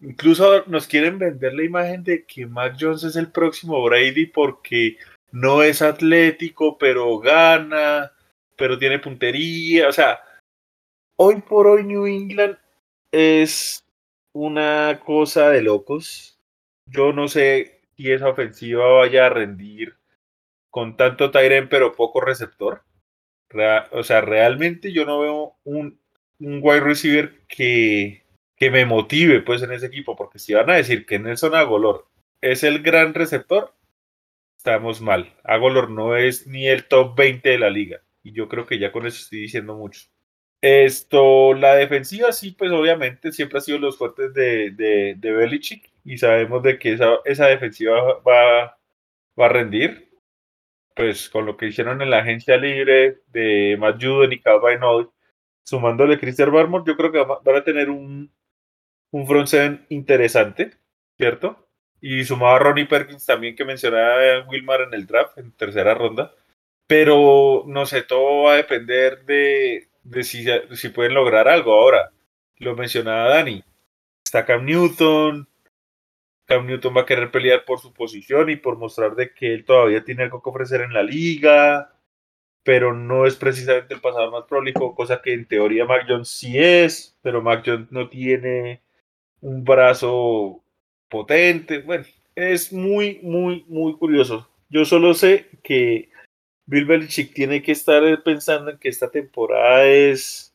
Incluso nos quieren vender la imagen de que Mac Jones es el próximo Brady porque no es atlético, pero gana, pero tiene puntería. O sea, hoy por hoy New England es una cosa de locos. Yo no sé si esa ofensiva vaya a rendir con tanto Tyren pero poco receptor. o sea, realmente yo no veo un, un wide receiver que, que me motive pues en ese equipo, porque si van a decir que Nelson Agolor es el gran receptor, estamos mal. Agolor no es ni el top 20 de la liga. Yo creo que ya con eso estoy diciendo mucho. Esto, la defensiva sí, pues obviamente siempre ha sido los fuertes de, de, de Belichick y sabemos de que esa, esa defensiva va, va a rendir. Pues con lo que hicieron en la agencia libre de Matt Juden y Calvin sumándole Christian Barmore, yo creo que van a tener un, un front seven interesante, ¿cierto? Y sumado a Ronnie Perkins también que mencionaba Wilmar en el draft, en tercera ronda. Pero no sé, todo va a depender de, de si, si pueden lograr algo. Ahora, lo mencionaba Dani, está Cam Newton, Cam Newton va a querer pelear por su posición y por mostrar de que él todavía tiene algo que ofrecer en la liga, pero no es precisamente el pasador más prolijo, cosa que en teoría Mac Jones sí es, pero Mac Jones no tiene un brazo potente. Bueno, es muy, muy, muy curioso. Yo solo sé que Bill Belichick tiene que estar pensando en que esta temporada es,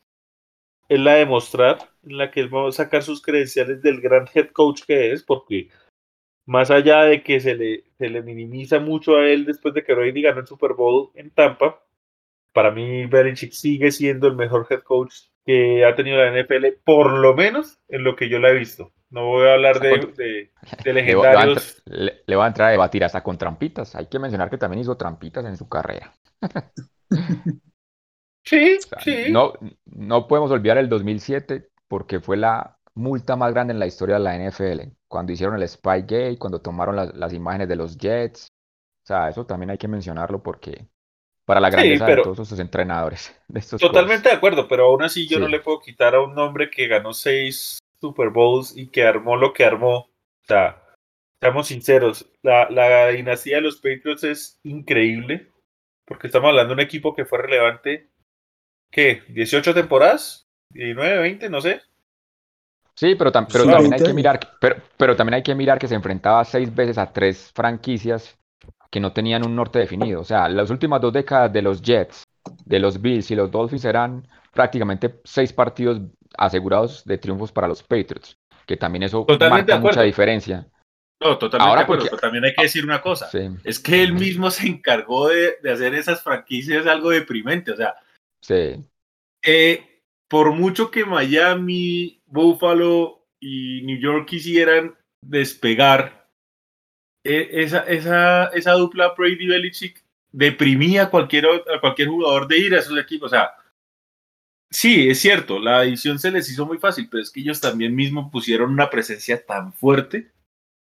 es la de mostrar, en la que él va a sacar sus credenciales del gran head coach que es, porque más allá de que se le, se le minimiza mucho a él después de que Brady ganó el Super Bowl en Tampa, para mí Belichick sigue siendo el mejor head coach que ha tenido la NFL, por lo menos en lo que yo la he visto. No voy a hablar de, *laughs* legendarios. Le, va a entrar a debatir hasta con trampitas. Hay que mencionar que también hizo trampitas en su carrera. *laughs* sí, sí. No, no podemos olvidar el 2007 porque fue la multa más grande en la historia de la NFL. Cuando hicieron el Spygate, cuando tomaron las, imágenes de los Jets. O sea, eso también hay que mencionarlo porque para la grandeza de todos esos entrenadores. totalmente de acuerdo, pero aún así yo no le puedo quitar a un hombre que ganó seis Super Bowls y que armó lo que armó. O sea, seamos sinceros, la, la dinastía de los Patriots es increíble, porque estamos hablando de un equipo que fue relevante, ¿qué? ¿18 temporadas? ¿19, 20? No sé. Sí, pero, pero también hay que mirar, pero, pero también hay que mirar que se enfrentaba seis veces a tres franquicias que no tenían un norte definido. O sea, las últimas dos décadas de los Jets, de los Bills y los Dolphins eran prácticamente seis partidos asegurados de triunfos para los Patriots, que también eso marca mucha diferencia. No, totalmente de acuerdo, pero también hay que decir una cosa, es que él mismo se encargó de, hacer esas franquicias algo deprimente, o sea, sí. Eh, por mucho que Miami, Buffalo y New York quisieran despegar, e, esa, esa, esa dupla Brady Belichick deprimía a cualquier, a cualquier jugador de ir a esos equipos, o sea, sí, es cierto, la edición se les hizo muy fácil, pero es que ellos también mismos pusieron una presencia tan fuerte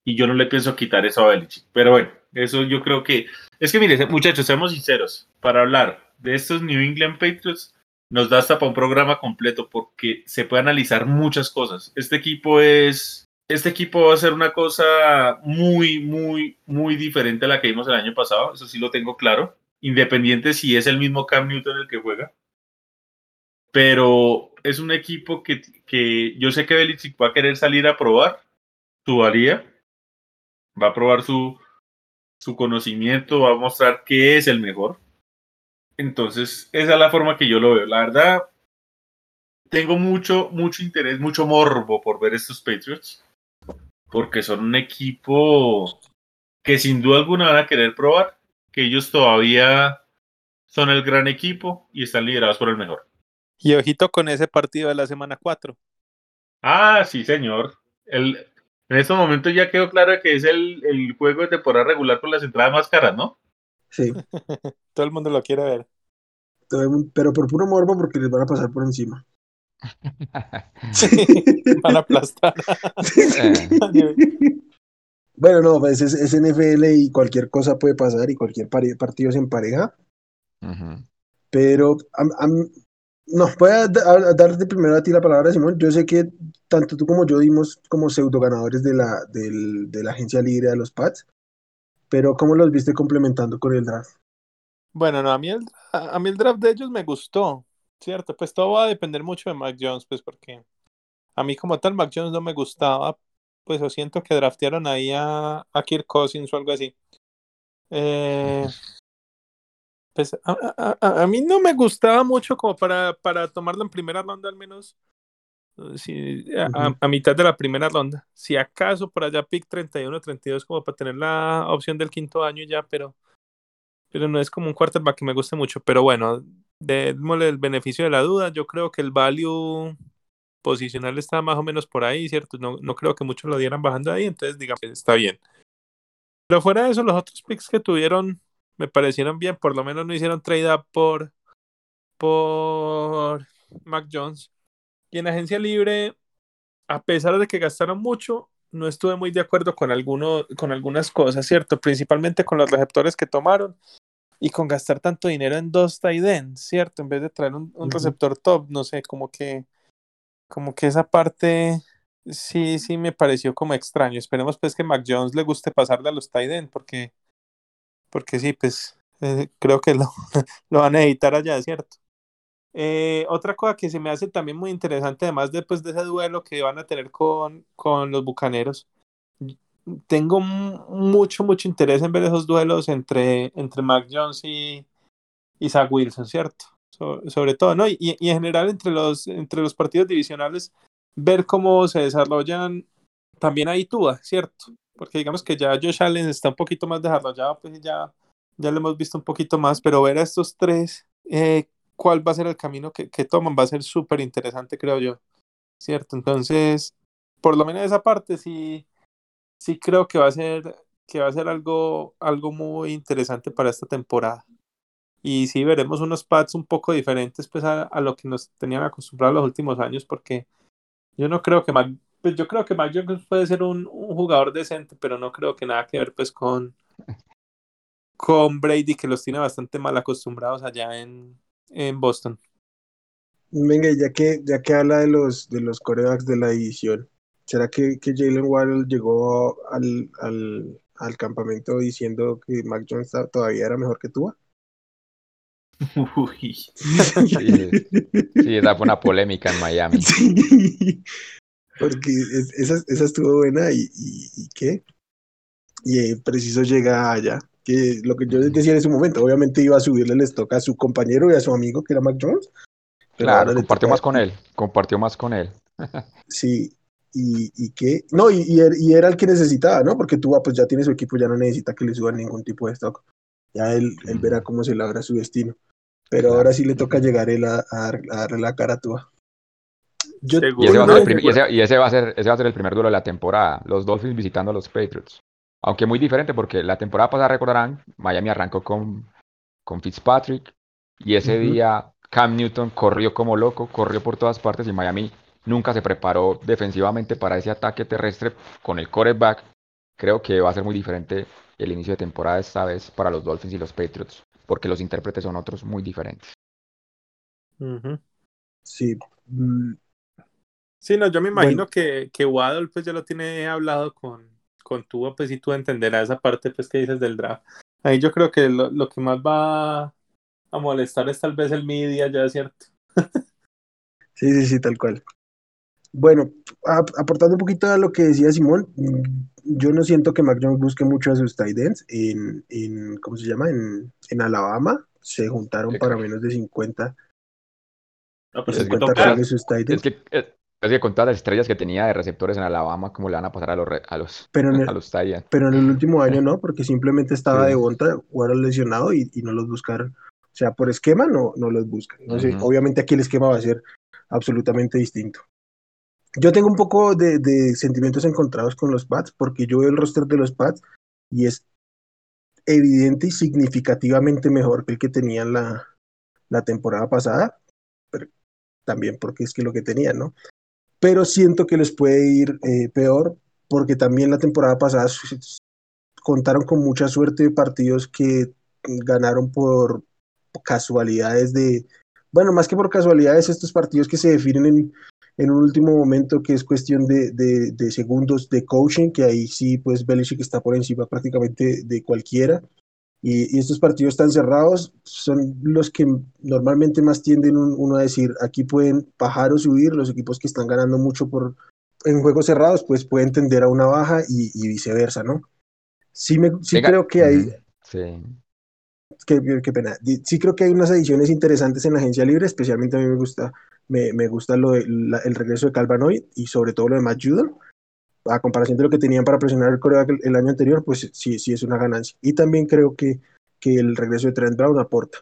y yo no le pienso quitar eso a Belichick. Pero bueno, eso yo creo que... Es que mire, muchachos, seamos sinceros, para hablar de estos New England Patriots nos da hasta para un programa completo porque se puede analizar muchas cosas. Este equipo es... Este equipo va a ser una cosa muy, muy, muy diferente a la que vimos el año pasado, eso sí lo tengo claro, independiente si es el mismo Cam Newton el que juega pero es un equipo que, que yo sé que Belichick va a querer salir a probar su valía, va a probar su, su conocimiento, va a mostrar que es el mejor. Entonces, esa es la forma que yo lo veo. La verdad, tengo mucho, mucho interés, mucho morbo por ver estos Patriots, porque son un equipo que sin duda alguna van a querer probar, que ellos todavía son el gran equipo y están liderados por el mejor. Y ojito con ese partido de la semana 4. Ah, sí, señor. El, en estos momentos ya quedó claro que es el, el juego de temporada regular con las entradas más caras, ¿no? Sí. *laughs* Todo el mundo lo quiere ver. Pero por puro morbo porque les van a pasar por encima. *laughs* Sí, *laughs* van a aplastar. bueno, no, pues es, es, NFL y cualquier cosa puede pasar y cualquier partido se empareja. Uh -huh. Pero a, a, no, voy a, a, darte primero a ti la palabra, Simón. Yo sé que tanto tú como yo dimos como pseudo ganadores de la, de la agencia libre de los Pats, pero ¿cómo los viste complementando con el draft? Bueno, no, a mí, el, a el draft de ellos me gustó, ¿cierto? Pues todo va a depender mucho de Mac Jones, pues porque a mí como tal Mac Jones no me gustaba, pues yo siento que draftearon ahí a, a Kirk Cousins o algo así. Eh, pues a, a, a, mí no me gustaba mucho como para, para tomarlo en primera ronda al menos. Si, a, a, mitad de la primera ronda. Si acaso por allá pick 31, 32 como para tener la opción del quinto año ya, pero, pero no es como un quarterback que me guste mucho. Pero bueno, démosle el beneficio de la duda. Yo creo que el value posicional está más o menos por ahí, ¿cierto? No, no creo que muchos lo dieran bajando ahí, entonces digamos que está bien. Pero fuera de eso, los otros picks que tuvieron me parecieron bien, por lo menos no hicieron trade up por, por Mac Jones. Y en agencia libre, a pesar de que gastaron mucho, no estuve muy de acuerdo con, alguno, con algunas cosas, ¿cierto? Principalmente con los receptores que tomaron y con gastar tanto dinero en dos tight ends, ¿cierto? En vez de traer un, receptor top, no sé, como que, como que esa parte sí, sí me pareció como extraño. Esperemos pues que Mac Jones le guste pasarle a los tight end, porque porque sí, pues eh, creo que lo, *laughs* lo, van a editar allá, ¿cierto? Eh, otra cosa que se me hace también muy interesante, además después de ese duelo que van a tener con, con los Bucaneros, tengo mucho, mucho interés en ver esos duelos entre, entre Mac Jones y, y Zach Wilson, ¿cierto? So, sobre todo, ¿no? Y, y, en general entre los, entre los partidos divisionales, ver cómo se desarrollan también ahí Tua, ¿cierto? Porque digamos que ya Josh Allen está un poquito más desarrollado, pues ya, ya lo hemos visto un poquito más, pero ver a estos tres, eh, cuál va a ser el camino que, que toman, va a ser súper interesante, creo yo, ¿cierto? Entonces, por lo menos esa parte sí, sí creo que va a ser, que va a ser algo, algo muy interesante para esta temporada. Y sí veremos unos pads un poco diferentes pues a, a lo que nos tenían acostumbrados los últimos años, porque yo no creo que Mac pues yo creo que Mac Jones puede ser un, un, jugador decente, pero no creo que nada que ver pues con, con Brady, que los tiene bastante mal acostumbrados allá en, en Boston. Venga, ya que, ya que habla de los, de los corebacks de la división, ¿será que, que Jalen Waddle llegó al, al, al, campamento diciendo que Mac Jones todavía era mejor que tú? Uy. *laughs* Sí, sí, esa fue una polémica en Miami. Sí porque esa, esa estuvo buena y, y, y qué. Y eh, preciso llega allá que lo que yo decía en ese momento obviamente iba a subirle el stock a su compañero y a su amigo que era Mac Jones claro compartió más con él compartió más con él. *laughs* Sí y, y qué. No y, y, era el que necesitaba no porque tú pues ya tiene su equipo ya no necesita que le suban ningún tipo de stock. Ya él, él verá cómo se logra su destino. Pero ahora sí le toca llegar él a, a, a darle la cara a Tua. Yo, y, ese no, primer, y, ese, y ese, va a ser, ese va a ser el primer duelo de la temporada. Los Dolphins visitando a los Patriots. Aunque muy diferente porque la temporada pasada, recordarán, Miami arrancó con, con Fitzpatrick y ese uh -huh. día Cam Newton corrió como loco, corrió por todas partes y Miami nunca se preparó defensivamente para ese ataque terrestre con el quarterback. Creo que va a ser muy diferente el inicio de temporada esta vez para los Dolphins y los Patriots, porque los intérpretes son otros muy diferentes. Sí. Mm. Sí, no, yo me imagino que, que Waddle pues ya lo tiene hablado con, con Tua, pues y tú entenderás esa parte pues que dices del draft. Ahí yo creo que lo, lo que más va a molestar es tal vez el media, ya es cierto. *laughs* sí, sí, sí, tal cual. Bueno, aportando un poquito a lo que decía Simón, mm, yo no siento que Mac Jones busque mucho a sus tight ends en, en ¿cómo se llama? En, en Alabama. Se juntaron para menos de 50. No, pues 50 es, sus tight ends. Es que, es que con todas las estrellas que tenía de receptores en Alabama, ¿cómo le van a pasar a los, a los, pero en *laughs* el, a los Pero en el último año *laughs* no, porque simplemente estaba de bonta, fueron lesionado y, y, no los buscaron. O sea, por esquema no, no los buscan. Obviamente aquí el esquema va a ser absolutamente distinto. Yo tengo un poco de, sentimientos encontrados con los Pats, porque yo veo el roster de los Pats y es evidente y significativamente mejor que el que tenían la, la temporada pasada, pero también porque es que lo que tenían, ¿no? Pero siento que les puede ir eh, peor, porque también la temporada pasada contaron con mucha suerte de partidos que ganaron por casualidades de, bueno, más que por casualidades, estos partidos que se definen en, un último momento que es cuestión de, de, segundos de coaching, que ahí sí, pues Belichick está por encima prácticamente de cualquiera. Y, estos partidos tan cerrados son los que normalmente más tienden uno a decir, aquí pueden bajar o subir, los equipos que están ganando mucho por, en juegos cerrados, pues pueden tender a una baja y, viceversa, ¿no? Sí, me, sí creo que hay... Sí. Qué, qué, pena. Sí creo que hay unas ediciones interesantes en la agencia libre, especialmente a mí me gusta me, me gusta lo el regreso de Calvanoid y sobre todo lo de Matt Judon. A comparación de lo que tenían para presionar el Corea el, año anterior, pues sí, sí es una ganancia. Y también creo que, que el regreso de Trent Brown aporta.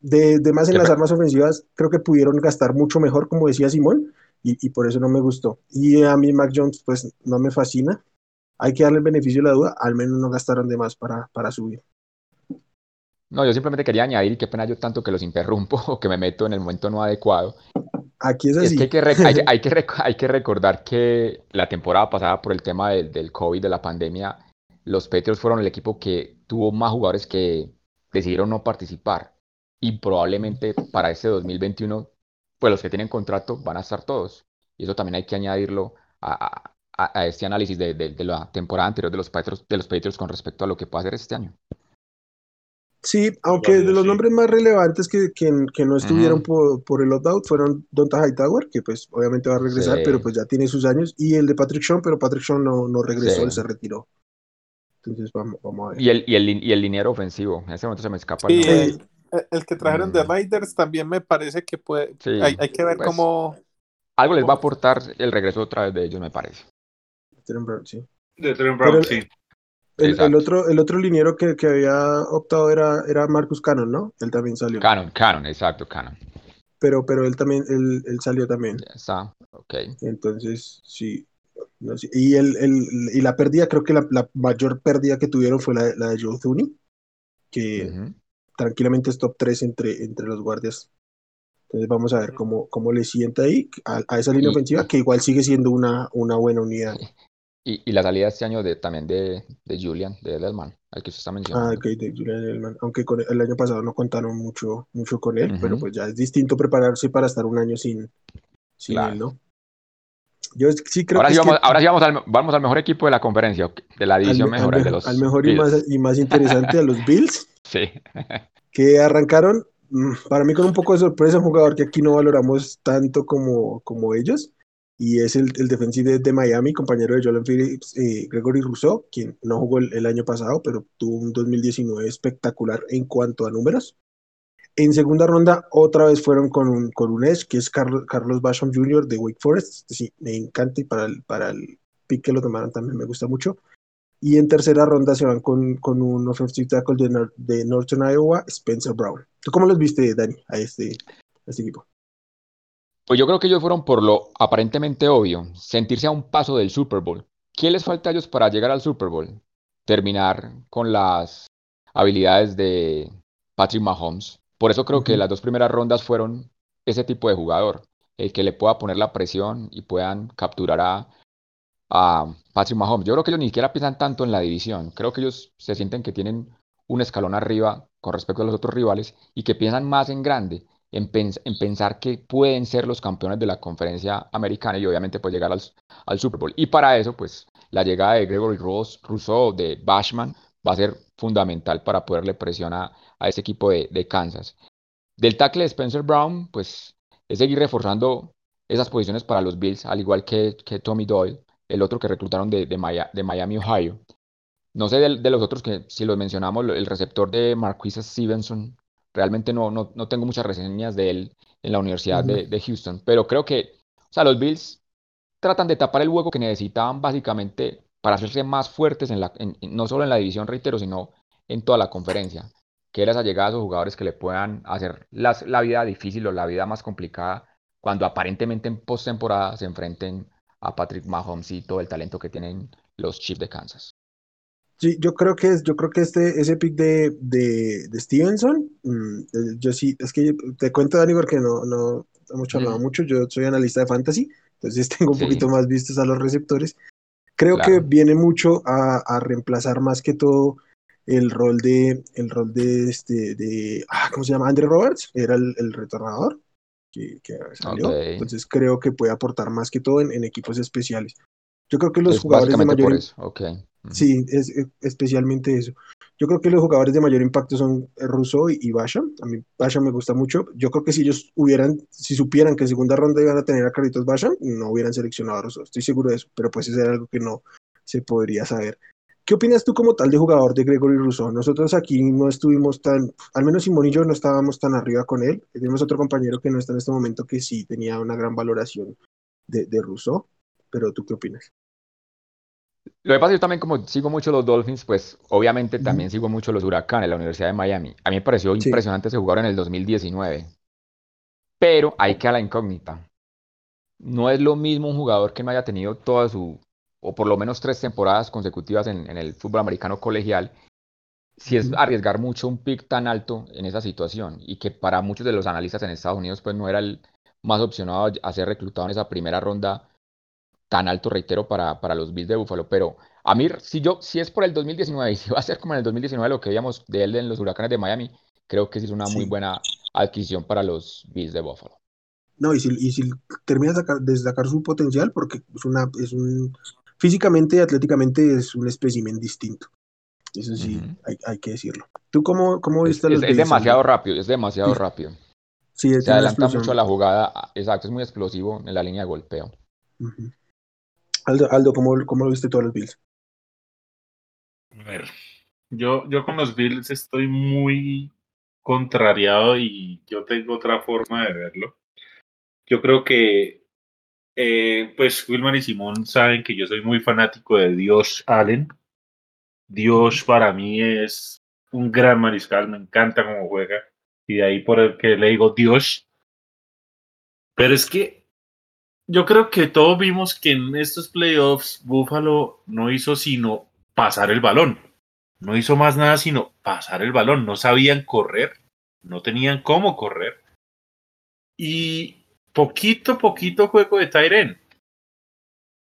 De, de más en las armas ofensivas, creo que pudieron gastar mucho mejor, como decía Simón, y, y, por eso no me gustó. Y a mí Mac Jones, pues no me fascina. Hay que darle el beneficio de la duda, al menos no gastaron de más para, para subir. No, yo simplemente quería añadir, qué pena yo tanto que los interrumpo *laughs* o que me meto en el momento no adecuado. Aquí es así. Es que hay que, *laughs* hay, que, recordar que la temporada pasada, por el tema del, del COVID, de la pandemia, los Patriots fueron el equipo que tuvo más jugadores que decidieron no participar. Y probablemente para este 2021, pues los que tienen contrato van a estar todos. Y eso también hay que añadirlo a, a, este análisis de, de, la temporada anterior de los, Patriots, de los Patriots con respecto a lo que puede hacer este año. Sí, aunque de los nombres más relevantes que, que, no estuvieron por, por, el opt-out fueron Donta Hightower, que pues obviamente va a regresar, pero pues ya tiene sus años, y el de Patrick Sean, pero Patrick Sean no, no regresó, él se retiró. Entonces vamos, vamos a ver. Y el, y, el, y el liniero ofensivo, en ese momento se me escapa. el, el, el, que trajeron de mm. Raiders también me parece que puede, hay, hay, que ver pues, cómo... Algo les va a aportar el regreso otra vez de ellos, me parece. De Brown, sí. De Brown, sí. El, otro, el otro liniero que, que, había optado era, era Marcus Cannon, ¿no? Él también salió. Cannon, Cannon, exacto, Cannon. Pero, pero él también, él, él salió también. Ya está, ok. Entonces, sí. Y, el, el, y la pérdida, creo que la, la, mayor pérdida que tuvieron fue la, la de Joe Thuney, que tranquilamente es top 3 entre, entre los guardias. Entonces vamos a ver cómo, cómo le sienta ahí a, a esa línea ofensiva, que igual sigue siendo una, una buena unidad. Y, y, la salida este año de, también de, de Julian, de Edelman, al que usted está mencionando. Ah, ok, de Julian Edelman. Aunque con, el año pasado no contaron mucho, mucho con él, pero pues ya es distinto prepararse para estar un año sin, sin él, ¿no? Yo sí creo ahora que, sí vamos, ahora sí vamos al, vamos al mejor equipo de la conferencia, de la división mejor, al, de los al mejor y más, y más interesante, a los *laughs* Bills. Sí. que arrancaron, mm, para mí con un poco de sorpresa, un jugador que aquí no valoramos tanto como, como ellos, y es el, el defensive de, Miami, compañero de Jalen Phillips, eh, Gregory Rousseau, quien no jugó el, año pasado, pero tuvo un 2019 espectacular en cuanto a números. En segunda ronda, otra vez fueron con un, con un Edge, que es Carlos, Carlos Basham Jr. de Wake Forest. Sí, me encanta y para el, para el pick que lo tomaron también me gusta mucho. Y en tercera ronda se van con, con un offensive tackle de, de Northern Iowa, Spencer Brown. ¿Tú cómo los viste, Dani, a este, a este equipo? Pues yo creo que ellos fueron por lo aparentemente obvio, sentirse a un paso del Super Bowl. ¿Qué les falta a ellos para llegar al Super Bowl? Terminar con las habilidades de Patrick Mahomes Por eso creo que las dos primeras rondas fueron ese tipo de jugador, el que le pueda poner la presión y puedan capturar a, a Patrick Mahomes. Yo creo que ellos ni siquiera piensan tanto en la división. Creo que ellos se sienten que tienen un escalón arriba con respecto a los otros rivales y que piensan más en grande, en, pens- en pensar que pueden ser los campeones de la conferencia americana y obviamente pues llegar al, Super Bowl. Y para eso pues la llegada de Gregory Ross, Rousseau, de Bashman va a ser fundamental para poderle presionar a ese equipo de, de Kansas. Del tackle de Spencer Brown, pues es seguir reforzando esas posiciones para los Bills, al igual que, que Tommy Doyle, el otro que reclutaron de, de, Miami, Ohio. No sé de, de los otros que, si los mencionamos, el receptor de Marquise Stevenson, realmente no, no, no tengo muchas reseñas de él en la Universidad de, de Houston, pero creo que, o sea, los Bills tratan de tapar el hueco que necesitaban básicamente para hacerse más fuertes, en la, en- no solo en la división, reitero, sino en toda la conferencia, que era esa llegada a jugadores que le puedan hacer las- la vida difícil o la vida más complicada cuando aparentemente en postemporada se enfrenten a Patrick Mahomes y todo el talento que tienen los Chiefs de Kansas. Sí, yo creo que es, yo creo que este, ese pick de, de, de Stevenson, mm, eh, yo sí, es que te cuento, Dani, porque no, no hemos charlado Ujú. mucho, yo soy analista de fantasy, entonces *laughs* tengo un Sí. poquito más vistos a los receptores. Creo que Claro. viene mucho a, a reemplazar más que todo el rol de, el rol de este, de, ah, ¿cómo se llama? Andre Roberts, era el, el retornador que, que salió, Ok. entonces creo que puede aportar más que todo en, en equipos especiales. Yo creo que los Es jugadores de mayor por im- eso. Ok. Sí, es, es- especialmente eso. Yo creo que los jugadores de mayor impacto son eh, Rousseau y, y Basham. A mí Basham me gusta mucho. Yo creo que si ellos hubieran, si supieran que en segunda ronda iban a tener a Carlitos Basham, no hubieran seleccionado a Rousseau. Estoy seguro de eso, pero pues eso era algo que no se podría saber. ¿Qué opinas tú como tal de jugador de Gregory Rousseau? Nosotros aquí no estuvimos tan, al menos Simón y yo no estábamos tan arriba con él. Tenemos otro compañero que no está en este momento que sí tenía una gran valoración de, de pero ¿tú qué opinas? Lo que pasa que yo también como sigo mucho los Dolphins, pues obviamente también sigo mucho los Huracanes, la Universidad de Miami. A mí me pareció Sí. impresionante ese jugador en el 2019. Pero ahí queda la incógnita. No es lo mismo un jugador que no haya tenido toda su, o por lo menos tres temporadas consecutivas en, en el fútbol americano colegial, si es arriesgar mucho un pick tan alto en esa situación y que para muchos de los analistas en Estados Unidos pues no era el más opcionado a ser reclutado en esa primera ronda tan alto, reitero, para, para los Bills de Buffalo. Pero a mí, si yo, si es por el 2019 *laughs* y si va a ser como en el 2019 lo que veíamos de él en los Huracanes de Miami, creo que sí es una muy buena adquisición para los Bills de Buffalo. No, y si, y si termina de sacar, de sacar su potencial, porque es una, es un, físicamente y atléticamente es un espécimen distinto. Eso sí, hay, hay que decirlo. ¿Tú cómo, cómo Es, viste es- los es Bills, demasiado rápido, es demasiado Sí. rápido. Sí, Se adelanta mucho a la jugada, exacto, es muy explosivo en la línea de golpeo. Aldo, Aldo ¿cómo, ¿cómo lo viste tú a los Bills? A ver, yo, yo con los Bills estoy muy contrariado y yo tengo otra forma de verlo. Yo creo que, eh, pues, Wilman y Simón saben que yo soy muy fanático de Dios Allen. Dios para mí es un gran mariscal, me encanta cómo juega y de ahí por el que le digo Dios. Pero es que yo creo que todos vimos que en estos playoffs Buffalo no hizo sino pasar el balón. No hizo más nada sino pasar el balón. No sabían correr, no tenían cómo correr. Y poquito, poquito juego de Tyren.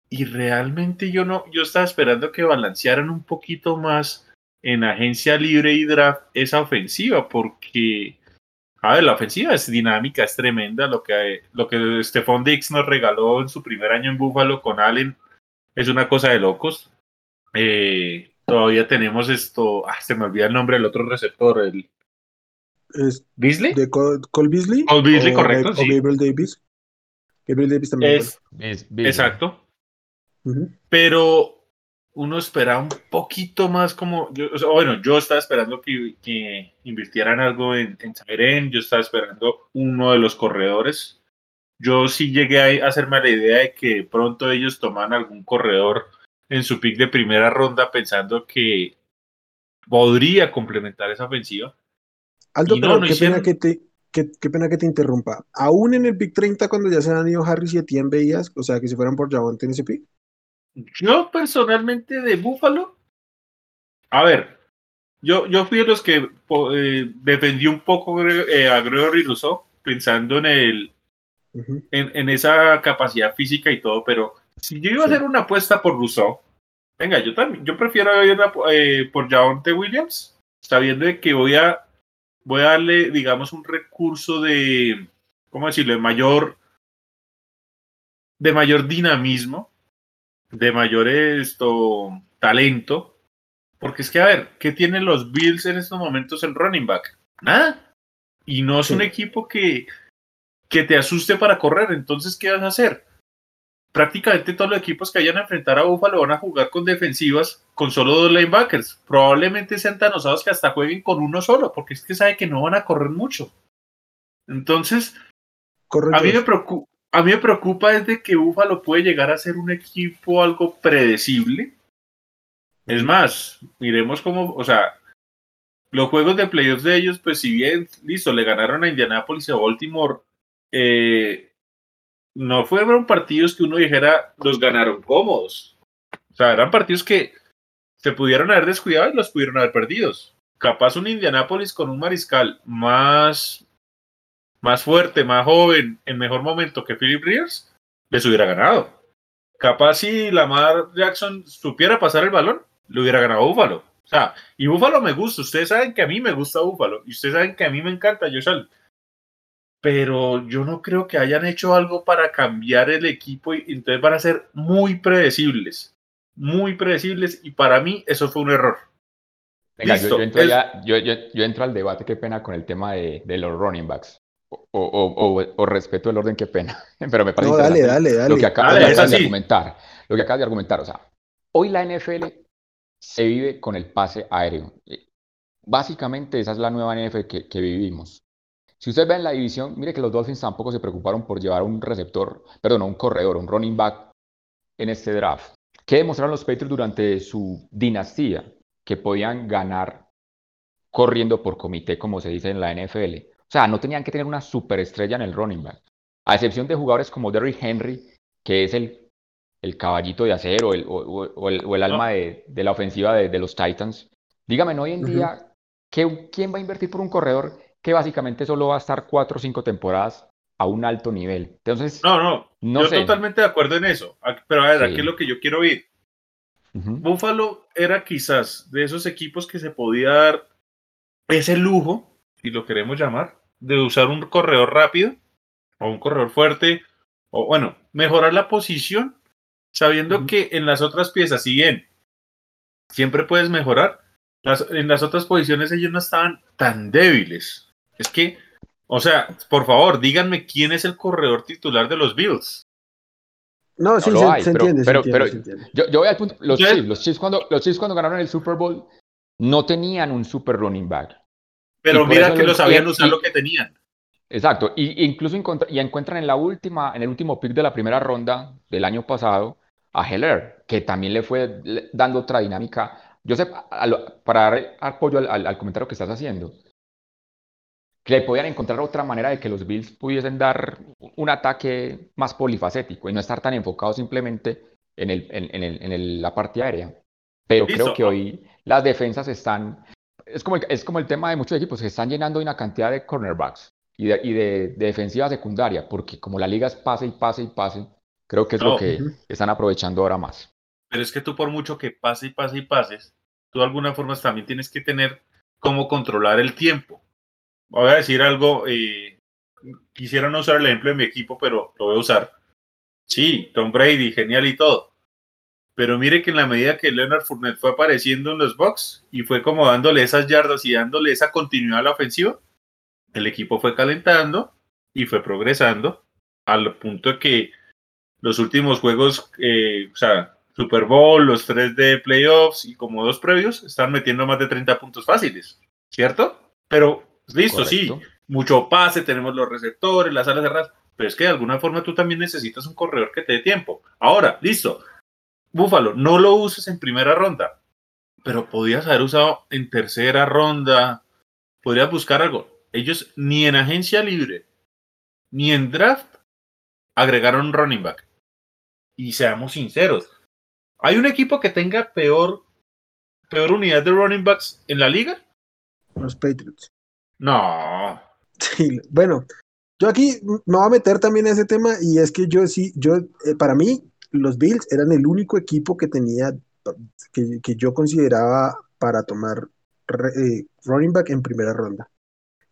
Y realmente yo no, yo estaba esperando que balancearan un poquito más en agencia libre y draft esa ofensiva, porque a ver, la ofensiva es dinámica, es tremenda. Lo que, lo que Stephon Dix nos regaló en su primer año en Buffalo con Allen es una cosa de locos. Eh, todavía tenemos esto, ah, se me olvida el nombre del otro receptor, el ¿Es Beasley. de Cole, Cole Beasley? Cole Beasley, o, correcto, o sí. Gabriel Davis. Gabriel Davis también. Es, exacto. pero uno esperaba un poquito más como, yo, o sea, bueno, yo estaba esperando que, que invirtieran algo en, en Tyren, yo estaba esperando uno de los corredores. Yo sí llegué a hacerme la idea de que pronto ellos toman algún corredor en su pick de primera ronda pensando que podría complementar esa ofensiva. Aldo, no, pero no qué, pena que te, qué, qué pena que te interrumpa. Aún en el pick 30, cuando ya se han ido Harris y Etienne, veías, o sea, que si fueran por Javonte en ese pick. Yo personalmente de Buffalo, a ver, yo, yo fui de los que eh, defendió un poco eh, a Gregory Rousseau, pensando en, el, en, en, esa capacidad física y todo, pero si yo iba a hacer una apuesta por Rousseau, venga, yo también, yo prefiero ir eh, por Javonte Williams, sabiendo que voy a, voy a darle, digamos, un recurso de, ¿cómo decirlo?, de mayor, de mayor dinamismo, de mayor esto, talento, porque es que, a ver, ¿qué tienen los Bills en estos momentos en running back? Nada. Y no es un equipo que, que te asuste para correr. Entonces, ¿qué vas a hacer? Prácticamente todos los equipos que vayan a enfrentar a Buffalo van a jugar con defensivas con solo dos linebackers. Probablemente sean tan osados que hasta jueguen con uno solo, porque es que sabe que no van a correr mucho. Entonces, a mí, me preocupa, a mí me preocupa es de que Buffalo puede llegar a ser un equipo algo predecible es más, miremos cómo, o sea, los juegos de playoffs de ellos, pues si bien, listo, le ganaron a Indianapolis y a Baltimore, eh, no fueron partidos que uno dijera los ganaron cómodos. O sea, eran partidos que se pudieron haber descuidado y los pudieron haber perdidos. Capaz un Indianapolis con un mariscal más, más fuerte, más joven, en mejor momento que Philip Rivers, les hubiera ganado. Capaz si Lamar Jackson supiera pasar el balón, le hubiera ganado Búfalo. O sea, y Búfalo me gusta. Ustedes saben que a mí me gusta Búfalo. Y ustedes saben que a mí me encanta Josh Pero yo no creo que hayan hecho algo para cambiar el equipo y entonces van a ser muy predecibles. Muy predecibles. Y para mí eso fue un error. Venga, yo, entro yo, yo, entro al debate, qué pena con el tema de, de los running backs. O, o, o, respeto el orden, qué pena. *laughs* Pero me parece no, dale, dale, dale. lo que acabas de argumentar. Lo que acabas de argumentar. O sea, hoy la NFL se vive con el pase aéreo. Eh, básicamente esa es la nueva NFL que, vivimos. Si usted ve en la división, mire que los Dolphins tampoco se preocuparon por llevar un receptor, perdón, un corredor, un running back en este draft. ¿Qué demostraron los Patriots durante su dinastía? Que podían ganar corriendo por comité, como se dice en la NFL. O sea, no tenían que tener una superestrella en el running back. A excepción de jugadores como Derrick Henry, que es el el caballito de acero o, el, o, el, o el, alma de, de, la ofensiva de, de, los Titans. Dígame, hoy en día, ¿quién va a invertir por un corredor que básicamente solo va a estar cuatro o cinco temporadas a un alto nivel? Entonces, no, no, no yo totalmente de acuerdo en eso. Pero a ver, aquí es lo que yo quiero oír. Buffalo era quizás de esos equipos que se podía dar ese lujo, si lo queremos llamar, de usar un corredor rápido o un corredor fuerte, o bueno, mejorar la posición sabiendo que en las otras piezas, si bien siempre puedes mejorar, en las otras posiciones ellos no estaban tan débiles. Es que, o sea, por favor, díganme quién es el corredor titular de los Bills. No, sí, se, entiende, pero, pero, Yo, voy al punto, los Chiefs, los Chiefs cuando, los Chiefs cuando ganaron el Super Bowl no tenían un super running back. Pero mira que lo sabían usar lo que tenían. Exacto, y incluso y encuentran en la última, en el último pick de la primera ronda del año pasado, a Heller, que también le fue dando otra dinámica. Yo sé, para dar apoyo al, comentario que estás haciendo, que le podían encontrar otra manera de que los Bills pudiesen dar un ataque más polifacético y no estar tan enfocado simplemente en, el, en, la parte aérea. Pero creo que hoy las defensas están, es como, el, es como el tema de muchos equipos, se están llenando de una cantidad de cornerbacks y de, y de defensiva secundaria, porque como la liga es pase y pase y pase, Creo que es lo que están aprovechando ahora más. Pero es que tú por mucho que pase y pase y pases, tú de alguna forma también tienes que tener cómo controlar el tiempo. Voy a decir algo, eh, quisiera no usar el ejemplo de mi equipo, pero lo voy a usar. Sí, Tom Brady, genial y todo. Pero mire que en la medida que Leonard Fournette fue apareciendo en los box y fue como dándole esas yardas y dándole esa continuidad a la ofensiva, el equipo fue calentando y fue progresando al punto que los últimos juegos, eh, o sea, Super Bowl, los tres de playoffs y como dos previos, están metiendo más de 30 puntos fáciles, ¿cierto? Pero listo, sí, mucho pase, tenemos los receptores, las alas cerradas, pero es que de alguna forma tú también necesitas un corredor que te dé tiempo. Ahora, listo, Búfalo, no lo uses en primera ronda, pero podías haber usado en tercera ronda, podrías buscar algo. Ellos ni en agencia libre, ni en draft agregaron running back y seamos sinceros, hay un equipo que tenga peor peor unidad de running backs en la liga? Los Patriots. No. Sí, bueno, yo aquí me voy a meter también en ese tema y es que yo sí, yo, eh, para mí, los Bills eran el único equipo que tenía, que, que yo consideraba para tomar eh, running back en primera ronda.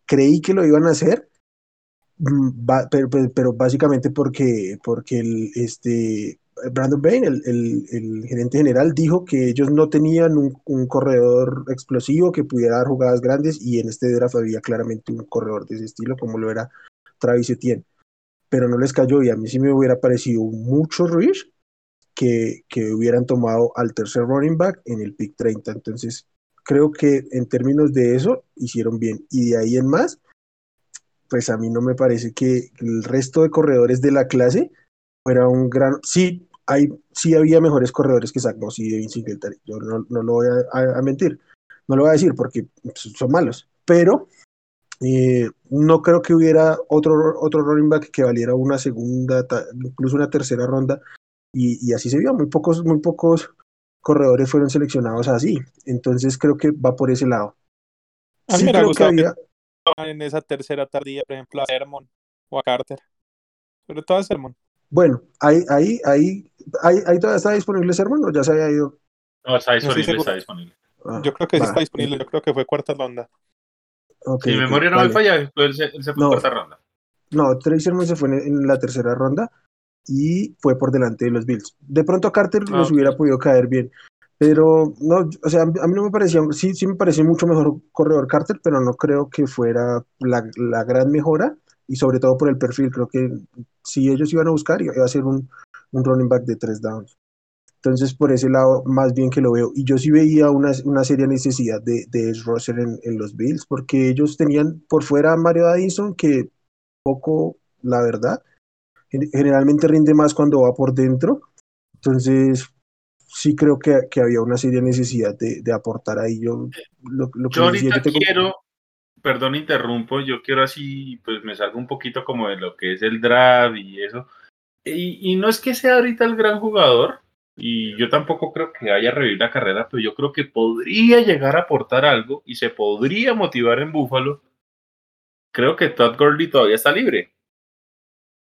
Creí que lo iban a hacer, mm, pero básicamente porque, porque el, este, Brandon Bain, el, el- el gerente general, dijo que ellos no tenían un, un corredor explosivo que pudiera dar jugadas grandes y en este draft había claramente un corredor de ese estilo como lo era Travis Etienne. Pero no les cayó y a mí sí me hubiera parecido mucho Rich que, que hubieran tomado al tercer running back en el pick 30. Entonces, creo que en términos de eso hicieron bien. Y de ahí en más, pues a mí no me parece que el resto de corredores de la clase fuera un gran... Sí, hay, sí había mejores corredores que Zach Moss y Devin Singletary. Yo no, no lo voy a mentir. No lo voy a decir porque son malos. Pero eh, no creo que hubiera otro, otro running back que valiera una segunda, incluso una tercera ronda. Y, y así se vio. Muy pocos, muy pocos corredores fueron seleccionados así. Entonces creo que va por ese lado. A mí Sí me creo que había, en esa tercera tardía, por ejemplo, a Sermon o a Carter. Sobre todo a Sermon. bueno, ahí, ahí, ahí, ahí, ahí todavía está disponible Sermon o ya se había ido. No, está disponible, está disponible. Ah, Yo creo que sí está disponible. Yo creo que fue cuarta ronda. Si mi memoria no vale. me falla, pues él se, él se fue No. en cuarta ronda. No, Trey Sermon se fue en, en la tercera ronda y fue por delante de los Bills. De pronto Carter Ah, ok. hubiera podido caer bien, pero no, o sea, a mí no me parecía, sí, sí me parecía mucho mejor corredor Carter, pero no creo que fuera la, la gran mejora y sobre todo por el perfil, creo que si ellos iban a buscar iba a ser un, un running back de tres downs. Entonces, por ese lado, más bien que lo veo. Y yo sí veía una, una seria necesidad de, de Rusher en, en los Bills, porque ellos tenían por fuera a Mario Addison, que poco, la verdad, gen- generalmente rinde más cuando va por dentro. Entonces, sí creo que, que había una seria necesidad de, de aportar ahí. Yo, lo, lo que Yo ahorita yo quiero, perdón, interrumpo, yo quiero así, pues me salgo un poquito como de lo que es el draft y eso. Y, y no es que sea ahorita el gran jugador, y yo tampoco creo que vaya a revivir la carrera, pero yo creo que podría llegar a aportar algo y se podría motivar en Búfalo. Creo que Todd Gurley todavía está libre.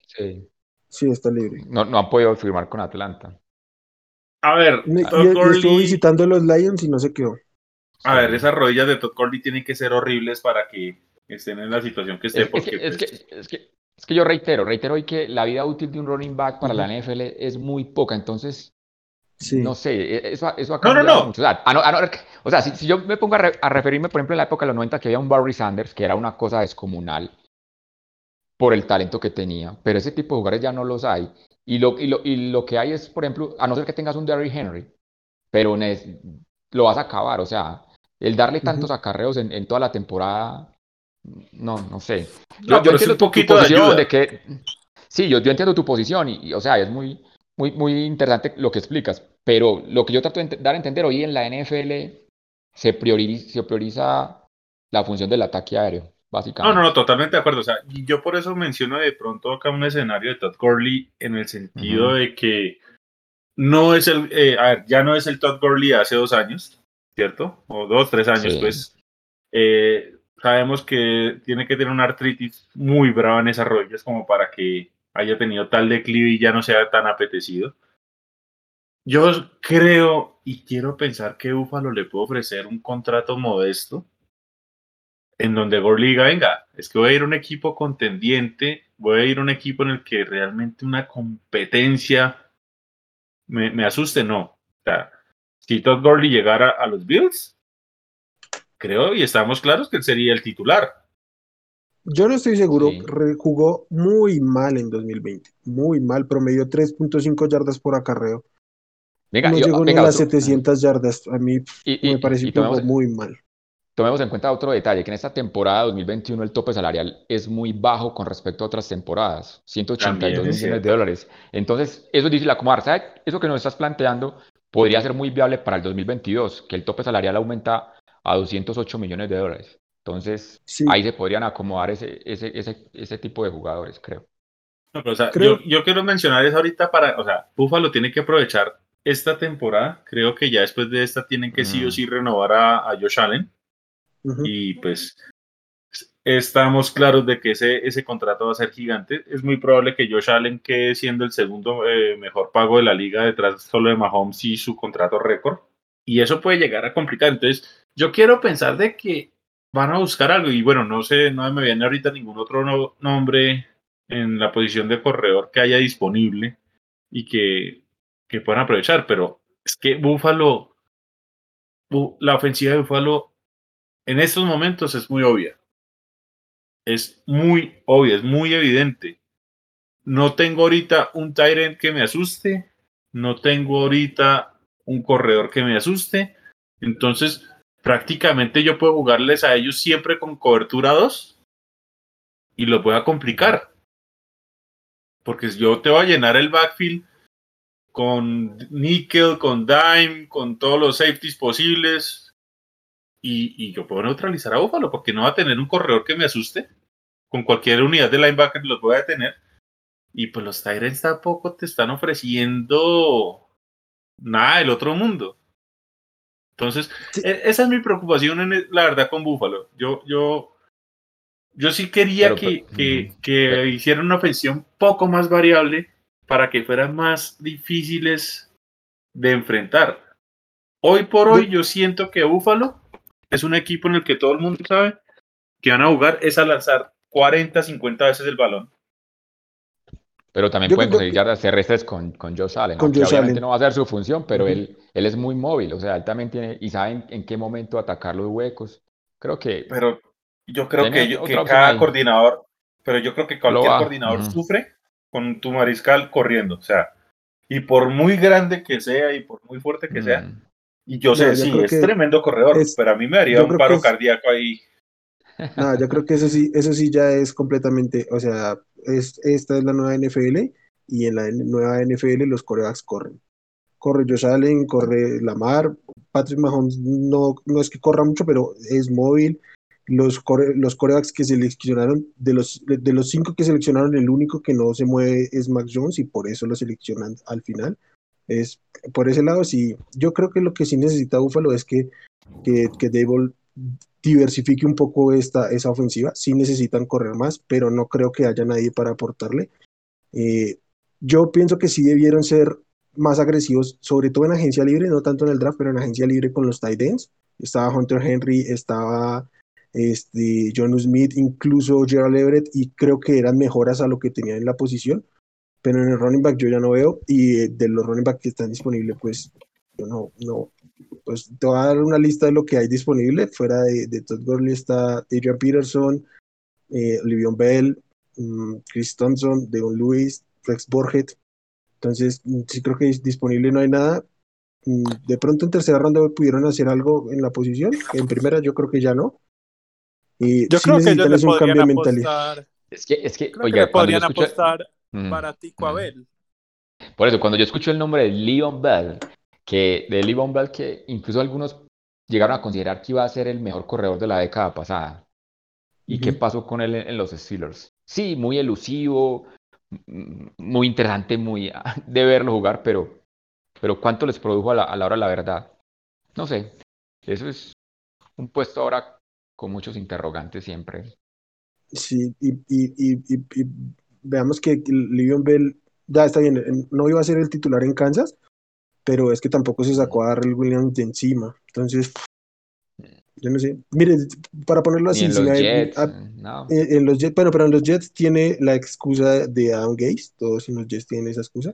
Sí. Sí, está libre. No, no han podido firmar con Atlanta. A ver, Todd estuvo Gurley, visitando los Lions y no se quedó. a ver, esas rodillas de Todd Gurley tienen que ser horribles para que estén en la situación que esté, Es, es porque que, es, pues, que, es, que, es que yo reitero, reitero hoy que la vida útil de un running back para la NFL es muy poca, entonces Sí. no sé, e- eso, ha- eso ha No, no, cambiado no. mucho. O sea, a no- a no- o sea, si, si yo me pongo a, re- a referirme, por ejemplo, en la época de los 90 que había un Barry Sanders, que era una cosa descomunal por el talento que tenía, pero ese tipo de jugadores ya no los hay. Y lo, y lo, y lo que hay es, por ejemplo, a no ser que tengas un Derrick Henry, pero lo vas a acabar, o sea, el darle tantos acarreos en, en toda la temporada, no, no sé. No, pero es un tu- tu poquito de posición ayuda. de que, sí, yo, yo entiendo tu posición y, y, o sea, es muy, muy, muy interesante lo que explicas, pero lo que yo trato de dar a entender hoy en la NFL se prioriza, se prioriza la función del ataque aéreo, No, básicamente. no, no, totalmente de acuerdo. O sea, yo por eso menciono de pronto acá un escenario de Todd Gurley en el sentido de que no es el, eh, a ver, ya no es el Todd Gurley de hace dos años, ¿cierto? O dos, tres años, Sí. pues. Eh, sabemos que tiene que tener una artritis muy brava en esas rodillas como para que haya tenido tal declive y ya no sea tan apetecido. Yo creo y quiero pensar que Buffalo le puede ofrecer un contrato modesto en donde Gurley diga, venga, es que voy a ir a un equipo contendiente, voy a ir a un equipo en el que realmente una competencia me, asuste, no. Si Todd Gurley llegara a los Bills, creo y estamos claros que él sería el titular. Yo no estoy seguro, Sí. jugó muy mal en 2020, muy mal, promedió 3.5 yardas por acarreo, Venga, no yo- llegó venga, ni a las otro- 700 yardas, a mí y, y- me tomemos, muy mal. tomemos en cuenta otro detalle, que en esta temporada 2021 el tope salarial es muy bajo con respecto a otras temporadas, 182 También es millones de dólares. Entonces, eso es difícil acomodar. ¿Sabes? Eso que nos estás planteando podría ser muy viable para el 2022, que el tope salarial aumenta a 208 millones de dólares. Entonces, Sí, ahí se podrían acomodar ese, ese, ese, ese tipo de jugadores, creo. No, pero, o sea, Creo- yo, yo quiero mencionar eso ahorita para, o sea, Buffalo tiene que aprovechar esta temporada. Creo que ya después de esta tienen que sí o Mm. sí renovar a, a Josh Allen. Ujú. Y pues estamos claros de que ese, ese contrato va a ser gigante. Es muy probable que Josh Allen quede siendo el segundo eh, mejor pago de la liga detrás solo de Mahomes y su contrato récord. Y eso puede llegar a complicar. Entonces, yo quiero pensar de que van a buscar algo. Y bueno, no sé, no me viene ahorita ningún otro no- nombre en la posición de corredor que haya disponible y que, que puedan aprovechar. Pero es que Buffalo, Bu- la ofensiva de Buffalo en estos momentos es muy obvia. Es muy obvia, es muy evidente. No tengo ahorita un Tyrant que me asuste. No tengo ahorita un corredor que me asuste. Entonces, prácticamente yo puedo jugarles a ellos siempre con cobertura 2 y los voy a complicar. Porque yo te voy a llenar el backfield con nickel, con dime, con todos los safeties posibles. Y, y yo puedo neutralizar a Buffalo porque no va a tener un corredor que me asuste. Con cualquier unidad de linebacker los voy a detener. Y pues los Tyrants tampoco te están ofreciendo nada del otro mundo. Entonces, Sí. e- esa es mi preocupación, en el- la verdad, con Buffalo. Yo, yo, yo sí quería Pero, que, pero- que, ujú. que hicieran una ofensión poco más variable para que fueran más difíciles de enfrentar. Hoy por hoy, yo siento que Buffalo es un equipo en el que todo el mundo sabe que van a jugar es a lanzar 40, 50 veces el balón. Pero también Yo pueden conseguir yardas terrestres con, con Josh Allen, Con Josh obviamente Allen. no va a ser su función, pero Ujú. él, él es muy móvil, o sea, él también tiene, y saben en qué momento atacar los huecos. Creo que Pero yo creo que, yo- que cada ahí. coordinador, pero yo creo que cualquier coordinador ujú. sufre con tu mariscal corriendo. O sea, y por muy grande que sea y por muy fuerte que sea, mm, y yo No, sé, yo sí, es que tremendo corredor, es- pero a mí me daría yo un paro es- cardíaco ahí. No, yo creo que eso sí, eso sí ya es completamente, o sea, es, esta es la nueva NFL y en la nueva NFL los corebacks corren. Corre Josh Allen, corre Lamar, Patrick Mahomes no, no es que corra mucho, pero es móvil. Los, core- los corebacks que seleccionaron, de los, de los cinco que seleccionaron, el único que no se mueve es Mac Jones y por eso lo seleccionan al final. Es, por ese lado, sí, yo creo que lo que sí necesita Buffalo es que, que, que Dable diversifique un poco esta, esa ofensiva. Sí necesitan correr más, pero no creo que haya nadie para aportarle. Eh, yo pienso que sí debieron ser más agresivos, sobre todo en agencia libre, no tanto en el draft, pero en agencia libre con los tight ends. Estaba Hunter Henry, estaba este, John Smith, incluso Gerald Everett, y creo que eran mejoras a lo que tenían en la posición. Pero en el running back yo ya no veo, y eh, de los running back que están disponibles, pues yo no, no, pues te voy a dar una lista de lo que hay disponible. Fuera de, de Todd Gurley está Adrian Peterson, eh, Livion Bell, mm, Chris Thompson, Devon Lewis, Rex Borget. Entonces, mm, sí creo que es disponible no hay nada. Mm, De pronto en tercera ronda pudieron hacer algo en la posición. En primera yo creo que ya no. Y Yo sí creo que ellos le un podrían cambio de mentalidad. apostar, es que, es que, creo que oiga, le cuando yo podrían escucho, apostar Mm, baratico a mm. Bell. Por eso, cuando yo escucho el nombre de Leon Bell, que de Leon Bell, que incluso algunos llegaron a considerar que iba a ser el mejor corredor de la década pasada. ¿Y qué Ujú. pasó con él en, en los Steelers? Sí, muy elusivo, muy interesante, muy *laughs* de verlo jugar, pero, pero ¿cuánto les produjo a la, a la hora de la verdad? No sé. Eso es un puesto ahora con muchos interrogantes siempre. Sí, y, y, y, y- y veamos que Livion Bell ya está bien, en- no iba a ser el titular en Kansas, pero es que tampoco se sacó a Darrell Williams de encima. Entonces, yo no sé. Mire, para ponerlo así, en si los Jets, a- eh, no. en, en los Jets, bueno, pero en los Jets tiene la excusa de Adam Gaze, todos en los Jets tienen esa excusa.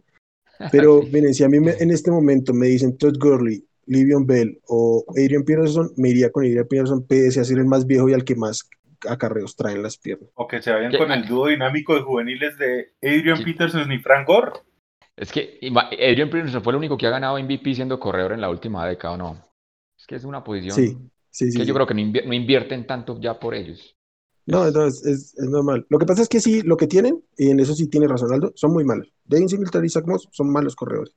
*laughs* Pero miren, si a mí me- en este momento me dicen Todd Gurley, Livion Bell o Adrian Peterson, me iría con Adrian Peterson, pese a ser el más viejo y al que más acarreos traen las piernas. O que se vayan ¿Qué? con el dúo dinámico de juveniles de Adrian. Peterson y Frank Gore. Es que Adrian Peterson fue el único que ha ganado MVP siendo corredor en la última década, ¿o no? Es que es una posición Sí, sí, sí. que yo creo que no, invier- no invierten tanto ya por ellos. No, entonces es, es normal. Lo que pasa es que sí, lo que tienen, y en eso sí tiene razón Aldo, son muy malos. Devin Singletary y Zach Moss son malos corredores.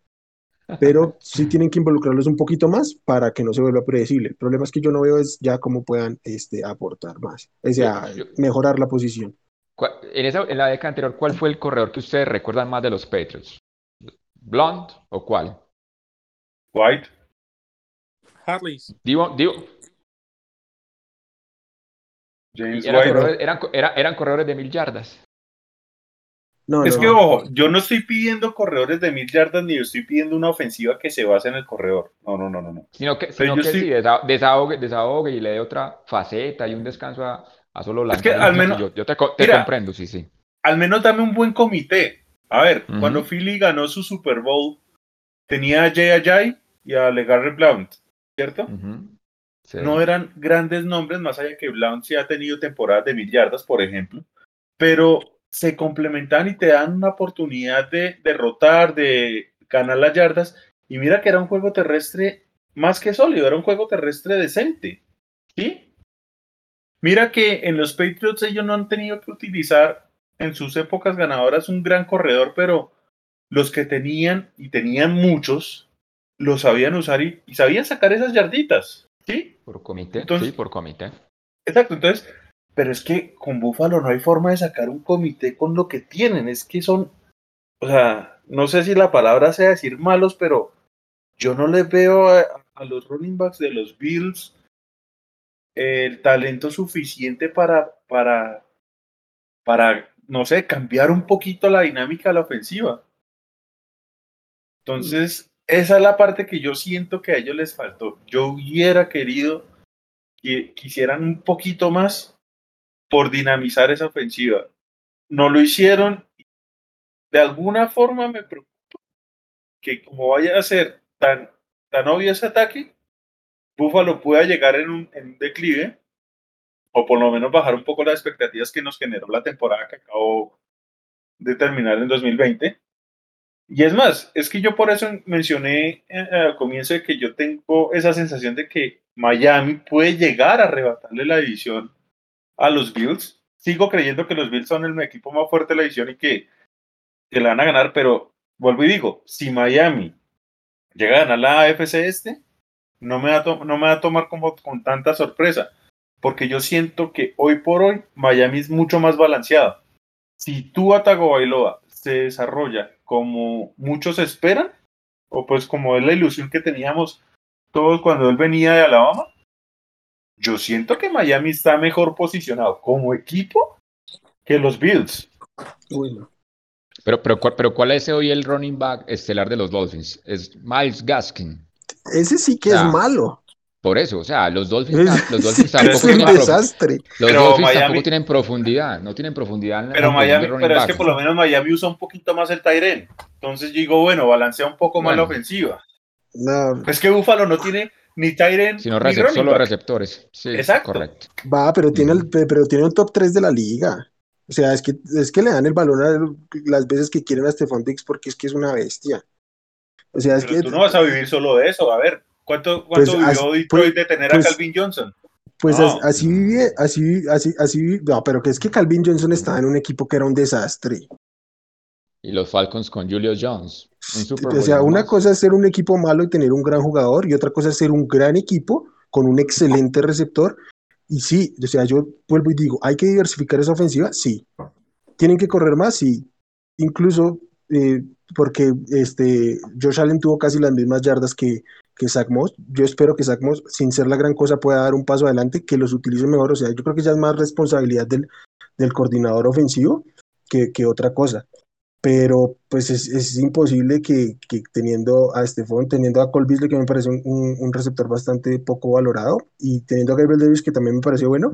Pero *laughs* sí tienen que involucrarlos un poquito más para que no se vuelva predecible. El problema es que yo no veo es ya cómo puedan este, aportar más. O sea, Yo- yo- mejorar la posición. ¿Cuál- En, esa, en la década anterior, ¿cuál fue el corredor que ustedes recuerdan más de los Patriots? ¿Blunt o cuál? White. Harris. Digo, digo, James eran, White. corredores, eran, era- eran corredores de mil yardas. No, Es no, que, no. ojo, yo no estoy pidiendo corredores de mil yardas ni estoy pidiendo una ofensiva que se base en el corredor. No, no, no, no. no. Sino que, sino yo que estoy- sí, desa- desahogue, desahogue y le dé otra faceta y un descanso a, a solo lanzar. que el al menos- Yo, yo te, co- te Mira. comprendo, sí, sí. Al menos dame un buen comité. A ver, cuando Philly ganó su Super Bowl, tenía a Jay Ajay y a LeGarrette Blount, ¿cierto? Sí. No eran grandes nombres, más allá que Blount sí ha tenido temporadas de mil yardas, por ejemplo, pero se complementan y te dan una oportunidad de derrotar, de ganar las yardas. Y mira que era un juego terrestre más que sólido, era un juego terrestre decente. ¿Sí? Mira que en los Patriots ellos no han tenido que utilizar en sus épocas ganadoras un gran corredor, pero los que tenían, y tenían muchos, lo sabían usar y, y sabían sacar esas yarditas. ¿Sí? Por comité, Entonces- sí, por comité. Exacto, entonces, pero es que con Búfalo no hay forma de sacar un comité con lo que tienen, es que son, o sea, no sé si la palabra sea decir malos, pero yo no les veo a, a los running backs de los Bills el talento suficiente para, para, para, no sé, cambiar un poquito la dinámica de la ofensiva. Entonces, esa es la parte que yo siento que a ellos les faltó. Yo hubiera querido que quisieran un poquito más por dinamizar esa ofensiva. No lo hicieron. De alguna forma me preocupa que como vaya a ser tan, tan obvio ese ataque, Buffalo pueda llegar en un, en un declive o por lo menos bajar un poco las expectativas que nos generó la temporada que acabó de terminar en 2020. Y es más, es que yo por eso mencioné eh, al comienzo de que yo tengo esa sensación de que Miami puede llegar a arrebatarle la división a los Bills. Sigo creyendo que los Bills son el equipo más fuerte de la división y que, que la van a ganar, pero vuelvo y digo, si Miami llega a ganar la AFC este, no me va a, no me va a tomar como con tanta sorpresa, porque yo siento que hoy por hoy Miami es mucho más balanceado. Si tú Tagovailoa se desarrolla como muchos esperan, o pues como es la ilusión que teníamos todos cuando él venía de Alabama, yo siento que Miami está mejor posicionado como equipo que los Bills. Uy, no. Pero, pero, ¿cuál- pero ¿cuál es hoy el running back estelar de los Dolphins? Es Miles Gaskin. Ese sí que es malo. Por eso, o sea, los Dolphins, Es, los *laughs* Dolphins es tampoco un tienen, desastre. los Pero Dolphins Miami- tampoco tienen profundidad, no tienen profundidad en la Pero Miami, pero es que por lo menos Miami usa un poquito más el Tyren. Entonces yo digo, bueno, balancea un poco más la ofensiva. No, Es que Buffalo no tiene ni Tyren Sino ni recep- solo back. receptores. Sí, Exacto. correcto. va, pero tiene, el, Ujú. pero tiene un top 3 de la liga. O sea, es que, es que le dan el balón a las veces que quieren a Stephon Diggs porque es que es una bestia. O sea, es que tú no vas a vivir solo de eso. A ver, ¿cuánto, Pues, cuánto as- vivió Detroit pues- de tener pues- a Calvin Johnson? Pues así vive, así, así, así, no, pero que es que Calvin Johnson estaba en un equipo que era un desastre. Y los Falcons con Julio Jones. Un Super O sea, una más. cosa es ser un equipo malo y tener un gran jugador, y otra cosa es ser un gran equipo con un excelente receptor. Y sí, o sea, yo vuelvo y digo, ¿hay que diversificar esa ofensiva? Sí. ¿Tienen que correr más? Sí. Incluso eh, porque este, Josh Allen tuvo casi las mismas yardas que, que Zach Moss. Yo espero que Zach Moss, sin ser la gran cosa, pueda dar un paso adelante, que los utilice mejor. O sea, yo creo que ya es más responsabilidad del, del coordinador ofensivo que, que otra cosa pero pues es, es imposible que, que teniendo a Stephon, teniendo a Cole Beasley, que me parece un, un- receptor bastante poco valorado, y teniendo a Gabriel Davis, que también me pareció bueno,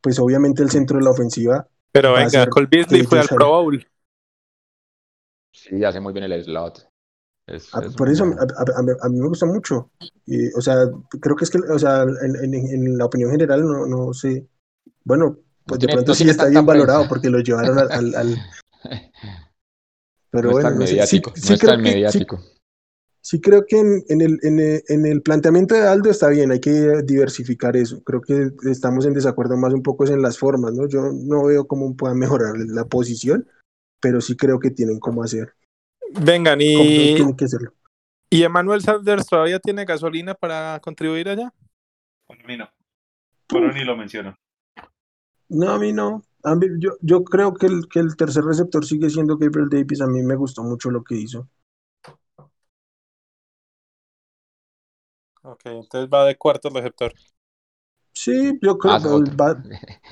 pues obviamente el centro de la ofensiva, Pero venga, Cole Beasley fue al Pro Bowl. Sí, hace muy bien el slot. Es- a- es por eso a, a- a mí- me gusta mucho. Y, o sea, creo que es que, o sea, en, en- en la opinión general no, no sé, bueno, pues de pronto sí está bien valorado prensa. porque lo llevaron al... al- al- *laughs* pero no bueno, no sé. Sí- sí no es creo que- sí-. Sí, creo que en, en el, en, el, en el planteamiento de Aldo está bien, hay que diversificar eso. Creo que estamos en desacuerdo más un poco en las formas, ¿no? Yo no veo cómo puedan mejorar la posición, pero sí creo que tienen cómo hacer, Vengan, y, tienen que hacerlo. y Emmanuel Sanders todavía tiene gasolina para contribuir allá. Para mí no. Pero ni lo menciono. No, a mí no. A mí- yo, yo creo que el, que el tercer receptor sigue siendo Gabriel Davis. A mí me gustó mucho lo que hizo. Ok, entonces va de cuarto receptor. Sí, yo creo Ah, que va,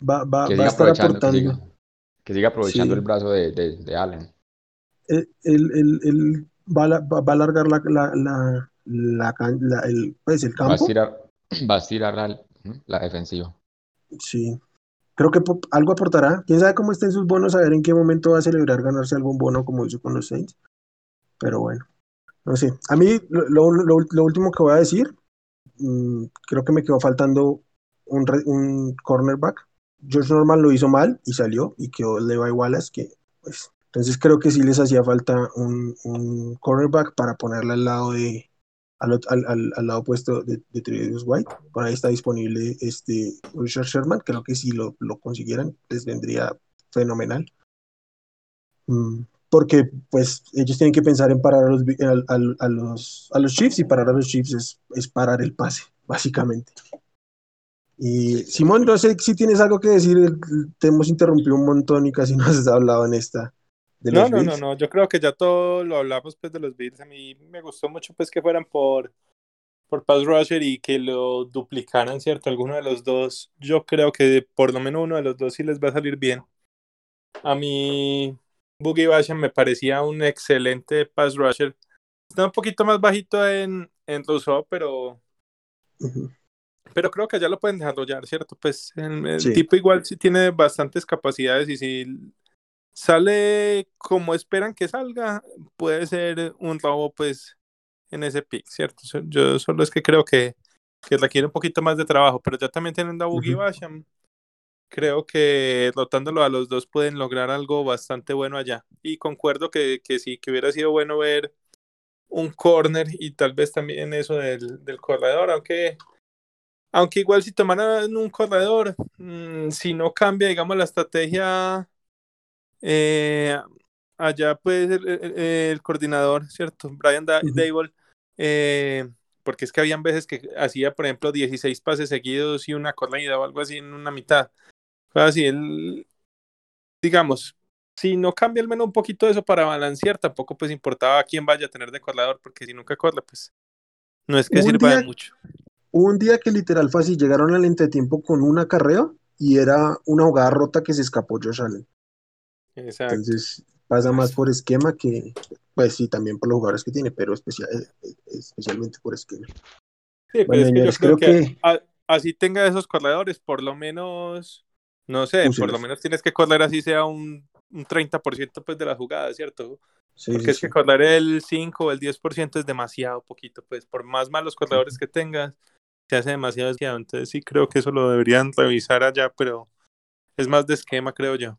va, va, *laughs* va a estar aprovechando, que aportando. siga, que siga aprovechando Sí. el brazo de, de, de Allen. Él, él- él- va, a va- a alargar la, la, la, la la- el, pues, el Va a campo. estirar, va a *clears throat* estirar la, la defensiva. Sí. Creo que algo aportará. Quién sabe cómo estén sus bonos, a ver en qué momento va a celebrar ganarse algún bono como hizo con los Saints. Pero bueno, no sé. A mí, lo, lo- lo- último que voy a decir, mm, creo que me quedó faltando un, un cornerback. George Norman lo hizo mal y salió y quedó Levi Wallace, que pues. Entonces creo que sí les hacía falta un, cornerback para ponerle al lado de al, al, al- lado opuesto de, de Tredavious White. Por ahí está disponible este Richard Sherman. Creo que si lo, lo consiguieran les vendría fenomenal. Mm, porque pues ellos tienen que pensar en parar a los, al- a los, a los Chiefs y parar a los Chiefs es, es parar el pase, básicamente. Y Simón, no sé si tienes algo que decir, te hemos interrumpido un montón y casi *laughs* no has hablado en esta. De No, los no, no, Bills. no, yo creo que ya todo lo hablamos pues de los Bills. A mí me gustó mucho pues que fueran por, por pass rusher y que lo duplicaran, ¿cierto? Alguno de los dos. Yo creo que por lo menos uno de los dos sí les va a salir bien. A mí, Boogie Basham me parecía un excelente pass rusher. Está un poquito más bajito en, en Rousseau, pero, pero creo que ya lo pueden desarrollar, ¿cierto? Pues el, el Sí. tipo igual sí tiene bastantes capacidades y si sale como esperan que salga, puede ser un robo pues en ese pick, ¿cierto? Yo solo es que creo que, que requiere un poquito más de trabajo, pero ya también teniendo a Boogie. Basham, creo que rotándolo a los dos pueden lograr algo bastante bueno allá. Y concuerdo que, que sí, que hubiera sido bueno ver un corner y tal vez también eso del, del corredor, aunque, aunque igual si tomaran un corredor, mm, si no cambia, digamos, la estrategia eh, allá pues el, el- el coordinador, ¿cierto? Brian da. Dable, eh, porque es que habían veces que hacía, por ejemplo, 16 pases seguidos y una corrida o algo así en una mitad. Fue así, él, digamos, si no cambia al menos un poquito eso para balancear, tampoco pues importaba quién vaya a tener de corredor, porque si nunca corre, pues no es que Un sirva de día- mucho. Hubo un día que literal fue así, llegaron al entretiempo con un acarreo y era una jugada rota que se escapó Josh Allen. Exacto. Entonces pasa más por esquema que, pues sí, también por los jugadores que tiene, pero especial, eh, eh, especialmente por esquema. Sí, pero Bueno, es que yo creo, creo que, a- así tenga esos corredores, por lo menos, no sé, por lo menos tienes que correr así sea un, un 30% pues de las jugadas, ¿cierto? Sí, Porque sí, es que correr el 5 o el 10% es demasiado poquito, pues por más malos corredores que tengas, se hace demasiado demasiado. Entonces sí creo que eso lo deberían revisar allá, pero es más de esquema, creo yo.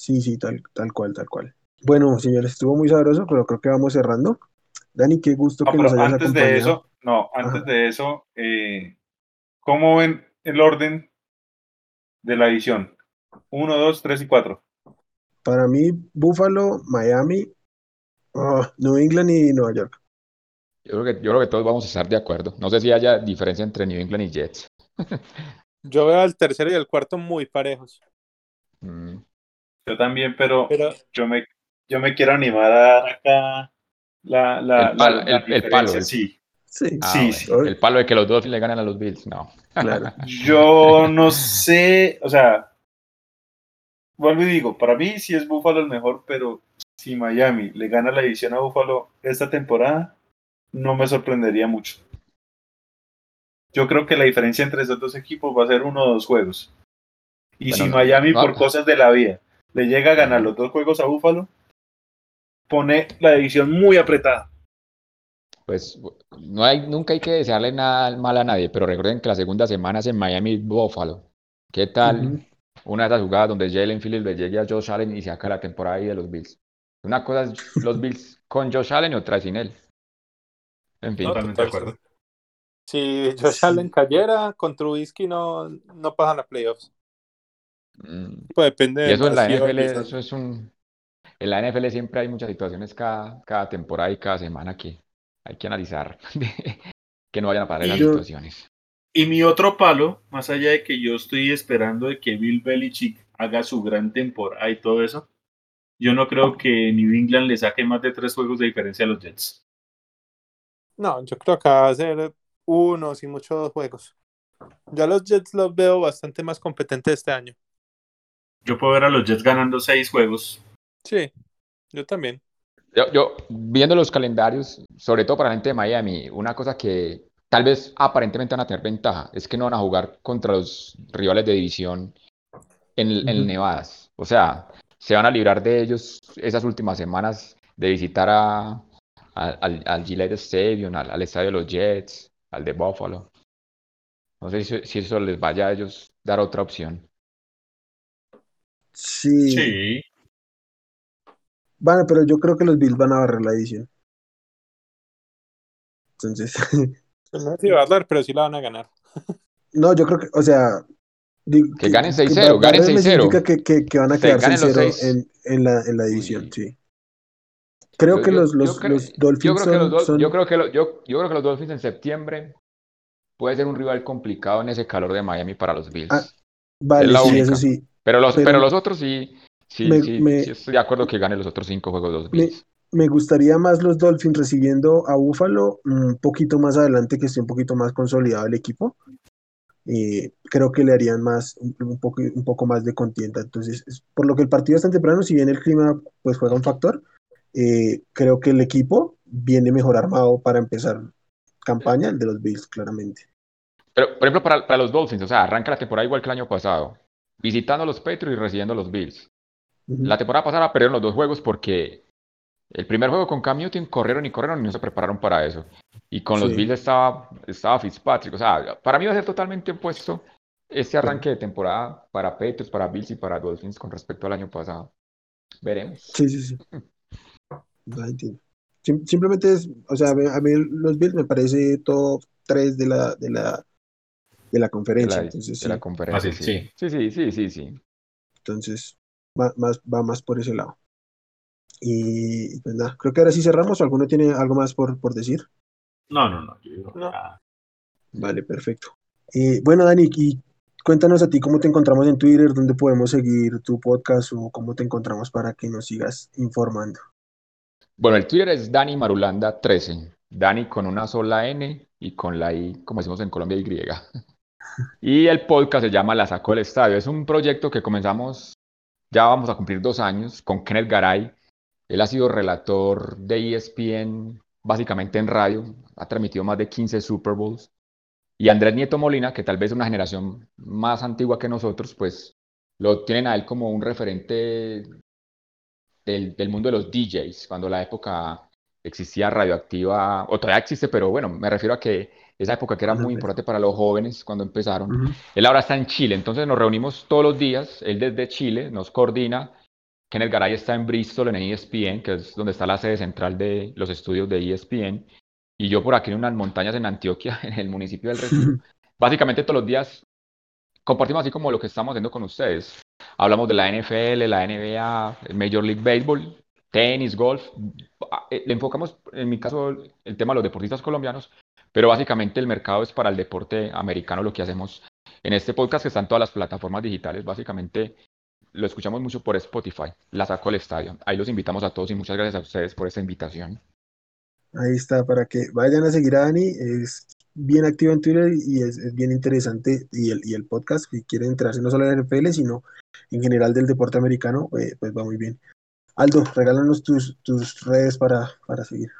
Sí, sí, tal, tal cual, tal cual. Bueno, señores, estuvo muy sabroso, pero creo que vamos cerrando. Dani, qué gusto No, que nos hayas antes de eso, no, antes Ajá. de eso, eh, ¿cómo ven el orden de la edición? Uno, dos, tres y cuatro. Para mí, Buffalo, Miami, oh, New England y Nueva York. Yo creo, que, yo creo que todos vamos a estar de acuerdo. No sé si haya diferencia entre New England y Jets. *laughs* Yo veo al tercero y al cuarto muy parejos. Mm, Yo también, pero Pero yo me, yo me quiero animar a dar acá la, la, El palo, la- la el- el palo, el- sí. Sí, ah, Sí, El palo de que los Dolphins le ganan a los Bills. No. Claro. *laughs* Yo no sé, o sea, vuelvo y digo, para mí sí es Buffalo el mejor, pero si Miami le gana la edición a Buffalo esta temporada, no me sorprendería mucho. Yo creo que la diferencia entre esos dos equipos va a ser uno o dos juegos. Y Bueno, si Miami, no- por cosas de la vida, le llega a ganar los dos juegos a Buffalo, pone la división muy apretada. Pues no hay, nunca hay que desearle nada mal a nadie, pero recuerden que la segunda semana es en Miami Buffalo. ¿Qué tal una de esas jugadas donde Jalen Phillips le llegue a Josh Allen y se acaba la temporada ahí de los Bills? Una cosa es los Bills con Josh Allen y otra sin él. En fin, No, Totalmente de total, acuerdo. si Josh. Allen cayera con Trubisky no, no pasan a playoffs. Mm, Pues depende y de eso en la NFL, y eso es un... En la NFL siempre hay muchas situaciones cada, cada temporada y cada semana que hay que analizar *laughs* que no vayan a Y yo- situaciones. Y mi otro palo, más allá de que yo estoy esperando de que Bill Belichick haga su gran temporada y todo eso, yo no creo que New England le saque más de tres juegos de diferencia a los Jets. No, yo creo que va a ser uno, si mucho dos juegos. Yo a los Jets los veo bastante más competentes este año. Yo puedo ver a los Jets ganando seis juegos. Sí, yo también. Yo, yo, viendo los calendarios, sobre todo para la gente de Miami, una cosa que tal vez aparentemente van a tener ventaja es que no van a jugar contra los rivales de división en, en. Nevadas. O sea, se van a librar de ellos esas últimas semanas de visitar a, a- al, al Gillette Stadium, al, al estadio de los Jets, al de Buffalo. No sé si, si eso les vaya a ellos dar otra opción. Sí. Sí. Bueno, pero yo creo que los Bills van a barrer la edición. Entonces, *laughs* no sé si va a dar, pero sí la van a ganar. no, yo creo que, o sea, digo Que ganen 6-0, ba- ganen barrer me 6-0. significa que, que, que van a quedar ganen los 6-0 seis. en, en la, en la división, Uy. sí. Creo Yo- que los, los yo Dolphins creo que los son- yo creo que lo- yo, yo creo que los Dolphins en septiembre puede ser un rival complicado en ese calor de Miami para los Bills. Ah, vale, es la sí, única. eso sí. Pero los, pero- pero los otros sí, sí, Me- sí, me- sí estoy de acuerdo que ganen los otros cinco juegos los Me- Bills. Me gustaría más los Dolphins recibiendo a Buffalo un poquito más adelante, que esté un poquito más consolidado el equipo. Eh, creo que le harían más, un, un poco, un poco más de contienda. Entonces, es- por lo que el partido es tan temprano, si bien el clima pues juega un factor, eh, creo que el equipo viene mejor armado para empezar campaña, el de los Bills, claramente. Pero, por ejemplo, para, para los Dolphins, o sea, arranca la temporada igual que el año pasado, visitando a los Patriots y recibiendo a los Bills. Ujú. La temporada pasada perdieron los dos juegos porque el primer juego con Cam Newton corrieron y corrieron y no se prepararon para eso. Y con los Sí. Bills estaba, estaba Fitzpatrick. O sea, para mí va a ser totalmente opuesto este arranque de temporada para Patriots, para Bills y para Dolphins con respecto al año pasado. Veremos. Sí, sí, sí. Sim- simplemente es, o sea, a mí, a mí los Bills me parece top 3 de la, de la, de la De conferencia. la, entonces, de sí. la conferencia, Fácil, sí. Sí, sí, sí, sí, sí. Entonces, va más, va más por ese lado. Y pues nada, creo que ahora sí cerramos. ¿O alguno tiene algo más por, por decir? No, no, no. yo digo, No. Vale, perfecto. Eh, bueno, Dani, y cuéntanos a ti cómo te encontramos en Twitter, dónde podemos seguir tu podcast o cómo te encontramos para que nos sigas informando. Bueno, el Twitter es Dani Marulanda 13. Dani con una sola N y con la I, como decimos en Colombia, Y. Y el podcast se llama La Sacó del Estadio. Es un proyecto que comenzamos, ya vamos a cumplir dos años, con Kenneth Garay. Él ha sido relator de ESPN, básicamente en radio, ha transmitido más de 15 Super Bowls. Y Andrés Nieto Molina, que tal vez es una generación más antigua que nosotros, pues lo tienen a él como un referente del, del mundo de los DJs, cuando la época existía radioactiva, o todavía existe, pero bueno, me refiero a que esa época que era muy importante para los jóvenes cuando empezaron. Ujú. Él ahora está en Chile, entonces nos reunimos todos los días, él desde Chile nos coordina. Kenneth Garay está en Bristol, en ESPN, que es donde está la sede central de los estudios de ESPN, y yo por aquí en unas montañas en Antioquia, *laughs* en el municipio del Retiro. Básicamente todos los días compartimos así como lo que estamos haciendo con ustedes. Hablamos de la NFL, la NBA, el Major League Baseball, tenis, golf. Ah, eh, Le enfocamos, en mi caso, el tema de los deportistas colombianos, pero básicamente el mercado es para el deporte americano lo que hacemos en este podcast que está en todas las plataformas digitales. Básicamente lo escuchamos mucho por Spotify, la saco al estadio. Ahí los invitamos a todos y muchas gracias a ustedes por esta invitación. Ahí está, para que vayan a seguir a Dani. Es bien activo en Twitter y es, bien interesante. Y el, y el podcast, si quieren entrarse no solo en NFL, sino en general del deporte americano, eh, pues va muy bien. Aldo, regálanos tus, tus redes para, para seguir.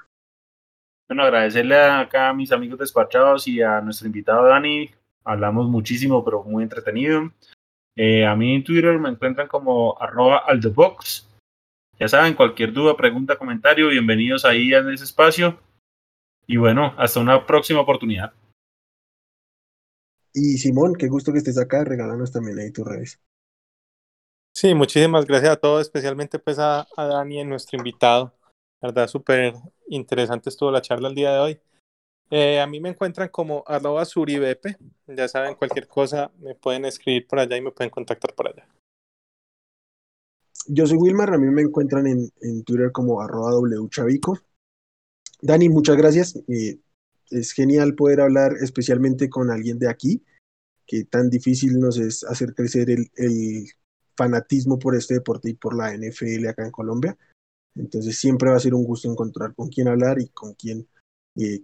Bueno, agradecerle acá a mis amigos despachados y a nuestro invitado Dani. Hablamos muchísimo, pero muy entretenido. Eh, a mí en Twitter me encuentran como arroba aldobox. Ya saben, cualquier duda, pregunta, comentario, bienvenidos ahí en ese espacio. Y bueno, hasta una próxima oportunidad. Y Simón, qué gusto que estés acá. Regálanos también ahí tus redes. Sí, muchísimas gracias a todos, especialmente pues a, a Dani, nuestro invitado. La verdad, súper interesante estuvo la charla el día de hoy. Eh, a mí me encuentran como arroba suribepe. Ya saben, cualquier cosa me pueden escribir por allá y me pueden contactar por allá. Yo soy Wilmar, a mí me encuentran en, en Twitter como arroba wchavico. Dani, muchas gracias. Eh, es genial poder hablar especialmente con alguien de aquí, que tan difícil nos es hacer crecer el, el fanatismo por este deporte y por la NFL acá en Colombia. Entonces siempre va a ser un gusto encontrar con quién hablar y con quién eh,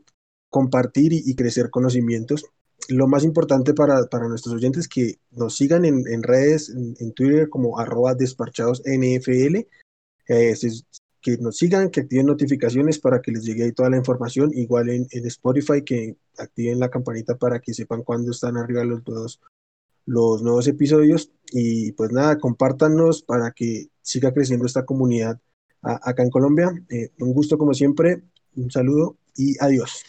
compartir y, crecer conocimientos. Lo más importante para, nuestros oyentes es que nos sigan en, redes, en, Twitter como arroba desparchados NFL, eh, que nos sigan, que activen notificaciones para que les llegue ahí toda la información, igual en, en Spotify, que activen la campanita para que sepan cuándo están arriba los dos los nuevos episodios y pues nada, compártanos para que siga creciendo esta comunidad acá en Colombia. Eh, un gusto como siempre, un saludo y adiós.